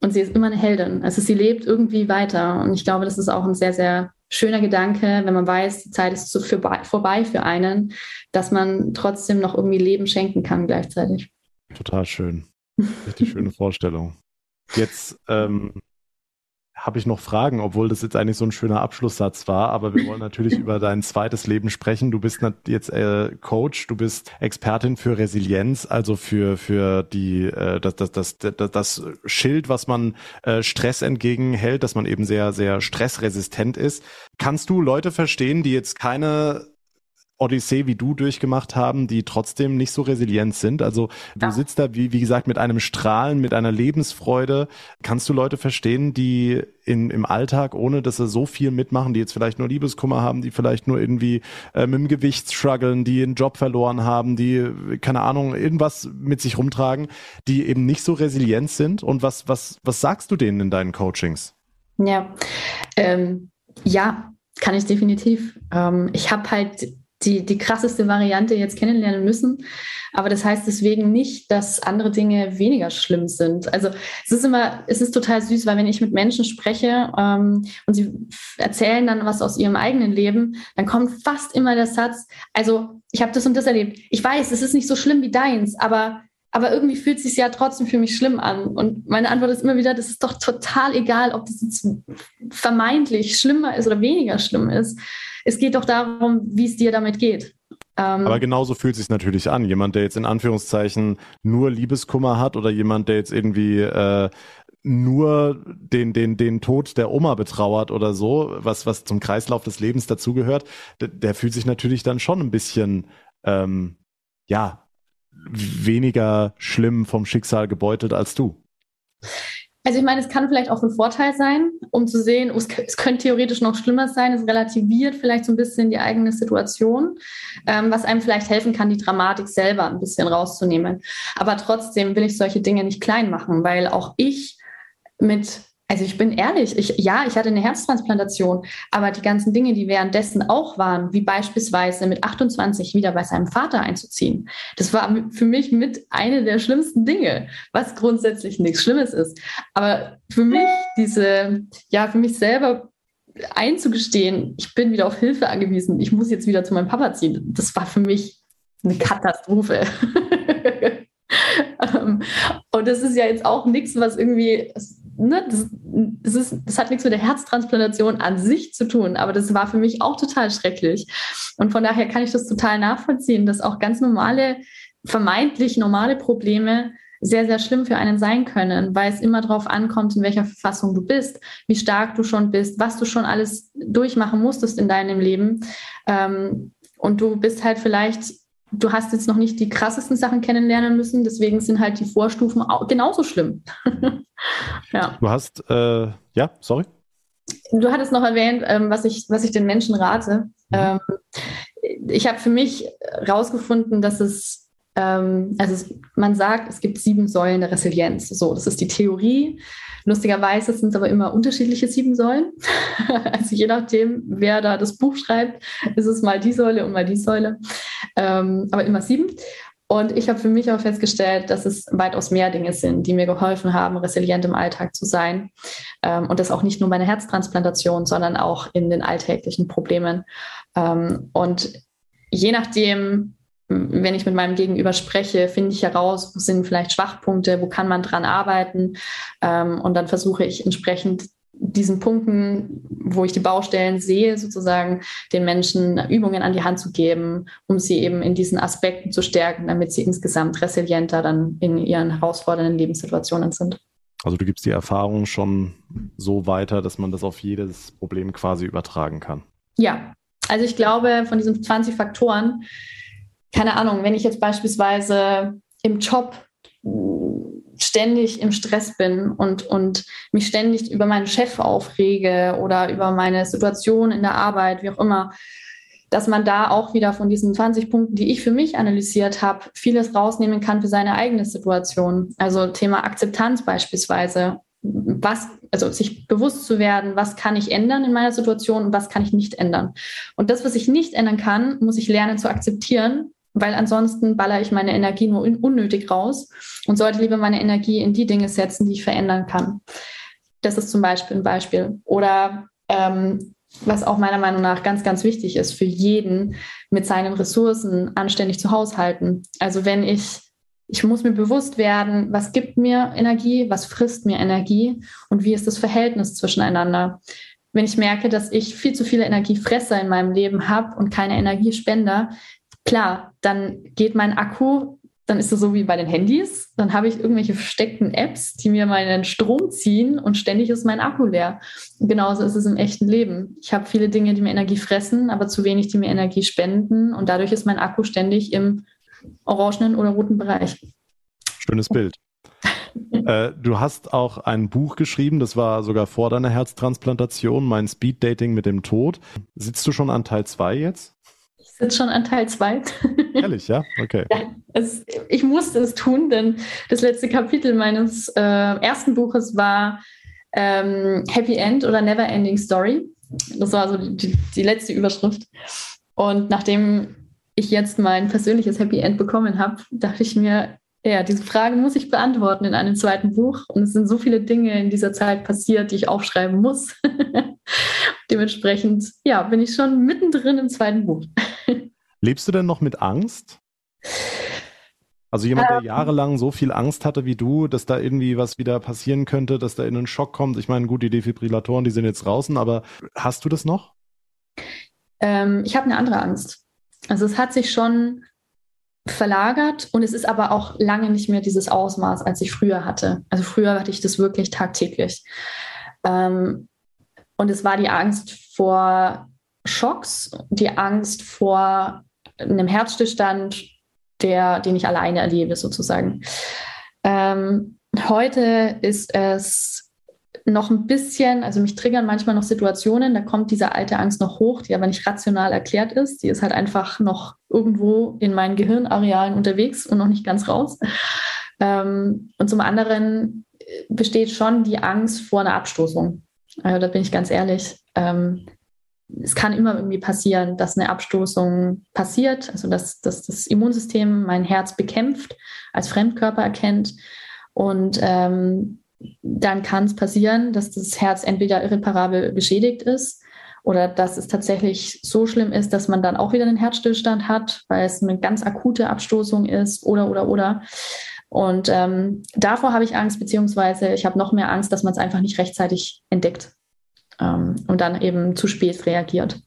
Und sie ist immer eine Heldin. Also sie lebt irgendwie weiter. Und ich glaube, das ist auch ein sehr, sehr schöner Gedanke, wenn man weiß, die Zeit ist so für, vorbei für einen, dass man trotzdem noch irgendwie Leben schenken kann gleichzeitig.
Total schön. Richtig schöne Vorstellung. Jetzt ähm, habe ich noch Fragen, obwohl das jetzt eigentlich so ein schöner Abschlusssatz war. Aber wir wollen natürlich über dein zweites Leben sprechen. Du bist jetzt äh, Coach, du bist Expertin für Resilienz, also für für die äh, das, das, das, das, das Schild, was man äh, Stress entgegenhält, dass man eben sehr sehr stressresistent ist. Kannst du Leute verstehen, die jetzt keine Odyssee wie du durchgemacht haben, die trotzdem nicht so resilient sind. Also du ja. sitzt da, wie, wie gesagt, mit einem Strahlen, mit einer Lebensfreude. Kannst du Leute verstehen, die in, im Alltag, ohne dass sie so viel mitmachen, die jetzt vielleicht nur Liebeskummer haben, die vielleicht nur irgendwie äh, mit dem Gewicht strugglen, die einen Job verloren haben, die, keine Ahnung, irgendwas mit sich rumtragen, die eben nicht so resilient sind? Und was, was, was sagst du denen in deinen Coachings?
Ja, ähm, ja, kann ich definitiv. Ähm, ich habe halt die, die krasseste Variante jetzt kennenlernen müssen. Aber das heißt deswegen nicht, dass andere Dinge weniger schlimm sind. Also es ist immer, es ist total süß, weil wenn ich mit Menschen spreche ähm, und sie erzählen dann was aus ihrem eigenen Leben, dann kommt fast immer der Satz, also ich habe das und das erlebt. Ich weiß, es ist nicht so schlimm wie deins, aber aber irgendwie fühlt es sich ja trotzdem für mich schlimm an. Und meine Antwort ist immer wieder, das ist doch total egal, ob das jetzt vermeintlich schlimmer ist oder weniger schlimm ist. Es geht doch darum, wie es dir damit geht.
Ähm, Aber genauso fühlt es sich natürlich an. Jemand, der jetzt in Anführungszeichen nur Liebeskummer hat oder jemand, der jetzt irgendwie äh, nur den, den, den Tod der Oma betrauert oder so, was, was zum Kreislauf des Lebens dazugehört, der, der fühlt sich natürlich dann schon ein bisschen, ähm, ja, weniger schlimm vom Schicksal gebeutelt als du.
Also ich meine, es kann vielleicht auch ein Vorteil sein, um zu sehen, oh, es, es könnte theoretisch noch schlimmer sein. Es relativiert vielleicht so ein bisschen die eigene Situation, ähm, was einem vielleicht helfen kann, die Dramatik selber ein bisschen rauszunehmen. Aber trotzdem will ich solche Dinge nicht klein machen, weil auch ich mit also ich bin ehrlich, ich, ja, ich hatte eine Herztransplantation, aber die ganzen Dinge, die währenddessen auch waren, wie beispielsweise mit 28 wieder bei seinem Vater einzuziehen, das war für mich mit eine der schlimmsten Dinge, was grundsätzlich nichts Schlimmes ist. Aber für mich diese, ja, für mich selber einzugestehen, ich bin wieder auf Hilfe angewiesen, ich muss jetzt wieder zu meinem Papa ziehen, das war für mich eine Katastrophe. Ähm, und das ist ja jetzt auch nichts, was irgendwie ne, das, das, ist, das hat nichts mit der Herztransplantation an sich zu tun, aber das war für mich auch total schrecklich. Und von daher kann ich das total nachvollziehen, dass auch ganz normale, vermeintlich normale Probleme sehr, sehr schlimm für einen sein können, weil es immer darauf ankommt, in welcher Verfassung du bist, wie stark du schon bist, was du schon alles durchmachen musstest in deinem Leben. Ähm, und du bist halt vielleicht du hast jetzt noch nicht die krassesten Sachen kennenlernen müssen, deswegen sind halt die Vorstufen auch genauso schlimm.
ja. Du hast, äh, ja, sorry.
Du hattest noch erwähnt, ähm, was, ich, was ich den Menschen rate. Mhm. Ähm, ich habe für mich herausgefunden, dass es, ähm, also es, man sagt, es gibt sieben Säulen der Resilienz. So, das ist die Theorie. Lustigerweise sind es aber immer unterschiedliche sieben Säulen. also je nachdem, wer da das Buch schreibt, ist es mal die Säule und mal die Säule. Ähm, aber immer sieben. Und ich habe für mich auch festgestellt, dass es weitaus mehr Dinge sind, die mir geholfen haben, resilient im Alltag zu sein. Ähm, und das auch nicht nur bei einer Herztransplantation, sondern auch in den alltäglichen Problemen. Ähm, und je nachdem, wenn ich mit meinem Gegenüber spreche, finde ich heraus, wo sind vielleicht Schwachpunkte, wo kann man dran arbeiten. Ähm, und dann versuche ich entsprechend diesen Punkten, wo ich die Baustellen sehe, sozusagen den Menschen Übungen an die Hand zu geben, um sie eben in diesen Aspekten zu stärken, damit sie insgesamt resilienter dann in ihren herausfordernden Lebenssituationen sind.
Also du gibst die Erfahrung schon so weiter, dass man das auf jedes Problem quasi übertragen kann.
Ja, also ich glaube, von diesen 20 Faktoren, keine Ahnung, wenn ich jetzt beispielsweise im Job ständig im Stress bin und, und mich ständig über meinen Chef aufrege oder über meine Situation in der Arbeit, wie auch immer, dass man da auch wieder von diesen 20 Punkten, die ich für mich analysiert habe, vieles rausnehmen kann für seine eigene Situation. Also Thema Akzeptanz beispielsweise. Was, also sich bewusst zu werden, was kann ich ändern in meiner Situation und was kann ich nicht ändern. Und das, was ich nicht ändern kann, muss ich lernen zu akzeptieren weil ansonsten baller ich meine Energie nur unnötig raus und sollte lieber meine Energie in die Dinge setzen, die ich verändern kann. Das ist zum Beispiel ein Beispiel. Oder ähm, was auch meiner Meinung nach ganz, ganz wichtig ist für jeden, mit seinen Ressourcen anständig zu haushalten. Also wenn ich, ich muss mir bewusst werden, was gibt mir Energie, was frisst mir Energie und wie ist das Verhältnis zwischeneinander. Wenn ich merke, dass ich viel zu viele Energiefresser in meinem Leben habe und keine Energiespender, Klar, dann geht mein Akku, dann ist es so wie bei den Handys, dann habe ich irgendwelche versteckten Apps, die mir meinen Strom ziehen und ständig ist mein Akku leer. Und genauso ist es im echten Leben. Ich habe viele Dinge, die mir Energie fressen, aber zu wenig, die mir Energie spenden und dadurch ist mein Akku ständig im orangenen oder roten Bereich.
Schönes Bild. äh, du hast auch ein Buch geschrieben, das war sogar vor deiner Herztransplantation, mein Speed Dating mit dem Tod. Sitzt du schon an Teil 2 jetzt?
Sitze schon an Teil 2.
Ehrlich, ja? Okay. Ja,
es, ich musste es tun, denn das letzte Kapitel meines äh, ersten Buches war ähm, Happy End oder Never Ending Story. Das war so die, die letzte Überschrift. Und nachdem ich jetzt mein persönliches Happy End bekommen habe, dachte ich mir, ja, diese Frage muss ich beantworten in einem zweiten Buch. Und es sind so viele Dinge in dieser Zeit passiert, die ich aufschreiben muss. Dementsprechend, ja, bin ich schon mittendrin im zweiten Buch.
Lebst du denn noch mit Angst? Also jemand, der ähm. jahrelang so viel Angst hatte wie du, dass da irgendwie was wieder passieren könnte, dass da in einen Schock kommt. Ich meine, gut, die Defibrillatoren, die sind jetzt draußen, aber hast du das noch?
Ähm, ich habe eine andere Angst. Also es hat sich schon verlagert und es ist aber auch lange nicht mehr dieses Ausmaß, als ich früher hatte. Also früher hatte ich das wirklich tagtäglich. Ähm, und es war die Angst vor Schocks, die Angst vor einem Herzstillstand, der, den ich alleine erlebe, sozusagen. Ähm, heute ist es noch ein bisschen, also mich triggern manchmal noch Situationen, da kommt diese alte Angst noch hoch, die aber nicht rational erklärt ist. Die ist halt einfach noch irgendwo in meinen Gehirnarealen unterwegs und noch nicht ganz raus. Ähm, und zum anderen besteht schon die Angst vor einer Abstoßung. Also da bin ich ganz ehrlich. Ähm, es kann immer irgendwie passieren, dass eine Abstoßung passiert, also dass, dass das Immunsystem mein Herz bekämpft, als Fremdkörper erkennt. Und ähm, dann kann es passieren, dass das Herz entweder irreparabel beschädigt ist oder dass es tatsächlich so schlimm ist, dass man dann auch wieder einen Herzstillstand hat, weil es eine ganz akute Abstoßung ist oder oder oder. Und ähm, davor habe ich Angst, beziehungsweise ich habe noch mehr Angst, dass man es einfach nicht rechtzeitig entdeckt ähm, und dann eben zu spät reagiert.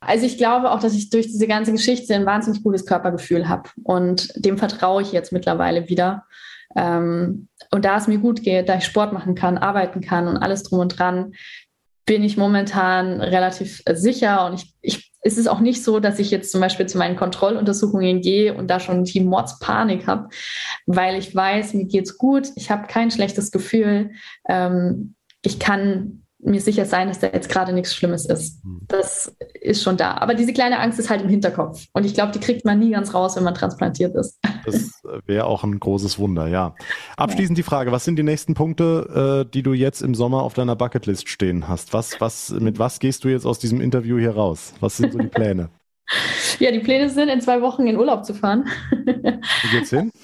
Also ich glaube auch, dass ich durch diese ganze Geschichte ein wahnsinnig gutes Körpergefühl habe und dem vertraue ich jetzt mittlerweile wieder. Ähm, und da es mir gut geht, da ich Sport machen kann, arbeiten kann und alles drum und dran, bin ich momentan relativ sicher und ich, ich es ist auch nicht so, dass ich jetzt zum Beispiel zu meinen Kontrolluntersuchungen gehe und da schon die Mordspanik habe, weil ich weiß, mir geht's gut, ich habe kein schlechtes Gefühl, ähm, ich kann mir sicher sein, dass da jetzt gerade nichts Schlimmes ist. Hm. Das ist schon da. Aber diese kleine Angst ist halt im Hinterkopf. Und ich glaube, die kriegt man nie ganz raus, wenn man transplantiert ist.
Das wäre auch ein großes Wunder, ja. Abschließend die Frage, was sind die nächsten Punkte, äh, die du jetzt im Sommer auf deiner Bucketlist stehen hast? Was, was, mit was gehst du jetzt aus diesem Interview hier raus? Was sind so die Pläne?
ja, die Pläne sind, in zwei Wochen in Urlaub zu fahren.
Wo geht's hin?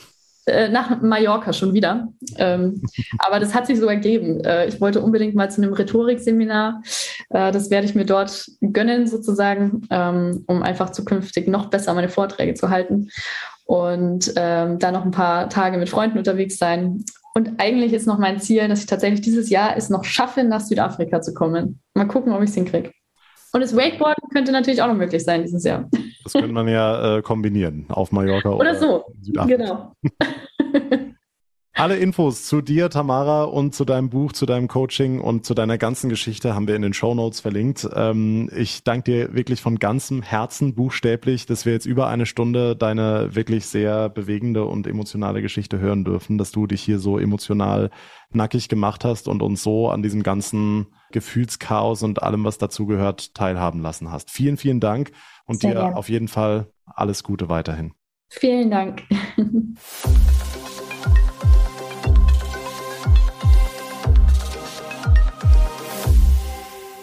Äh, nach Mallorca schon wieder. Ähm, aber das hat sich so ergeben. Äh, ich wollte unbedingt mal zu einem Rhetorikseminar. Äh, das werde ich mir dort gönnen, sozusagen, ähm, um einfach zukünftig noch besser meine Vorträge zu halten. Und ähm, da noch ein paar Tage mit Freunden unterwegs sein. Und eigentlich ist noch mein Ziel, dass ich tatsächlich dieses Jahr es noch schaffe, nach Südafrika zu kommen. Mal gucken, ob ich es hinkriege. Und das Wakeboarden könnte natürlich auch noch möglich sein dieses Jahr.
Das könnte man ja äh, kombinieren auf Mallorca
oder, oder so. Genau.
Alle Infos zu dir, Tamara, und zu deinem Buch, zu deinem Coaching und zu deiner ganzen Geschichte haben wir in den Show Notes verlinkt. Ähm, ich danke dir wirklich von ganzem Herzen buchstäblich, dass wir jetzt über eine Stunde deine wirklich sehr bewegende und emotionale Geschichte hören dürfen, dass du dich hier so emotional nackig gemacht hast und uns so an diesem ganzen Gefühlschaos und allem, was dazugehört, teilhaben lassen hast. Vielen, vielen Dank und sehr dir gerne. auf jeden Fall alles Gute weiterhin.
Vielen Dank.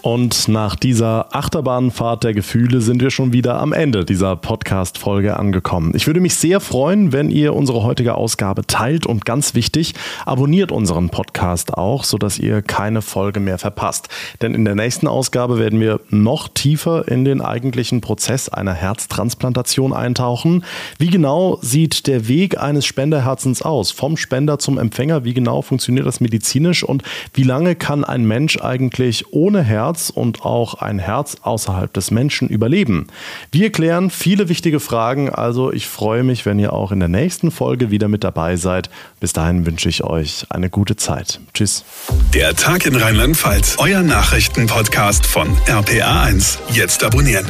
Und nach dieser Achterbahnfahrt der Gefühle sind wir schon wieder am Ende dieser Podcast-Folge angekommen. Ich würde mich sehr freuen, wenn ihr unsere heutige Ausgabe teilt und ganz wichtig, abonniert unseren Podcast auch, sodass ihr keine Folge mehr verpasst. Denn in der nächsten Ausgabe werden wir noch tiefer in den eigentlichen Prozess einer Herztransplantation eintauchen. Wie genau sieht der Weg eines Spenderherzens aus? Vom Spender zum Empfänger, wie genau funktioniert das medizinisch und wie lange kann ein Mensch eigentlich ohne Herz Herz und auch ein Herz außerhalb des Menschen überleben? Wir klären viele wichtige Fragen, also ich freue mich, wenn ihr auch in der nächsten Folge wieder mit dabei seid. Bis dahin wünsche ich euch eine gute Zeit. Tschüss.
Der Tag in Rheinland-Pfalz, euer Nachrichtenpodcast von RPA1. Jetzt abonnieren.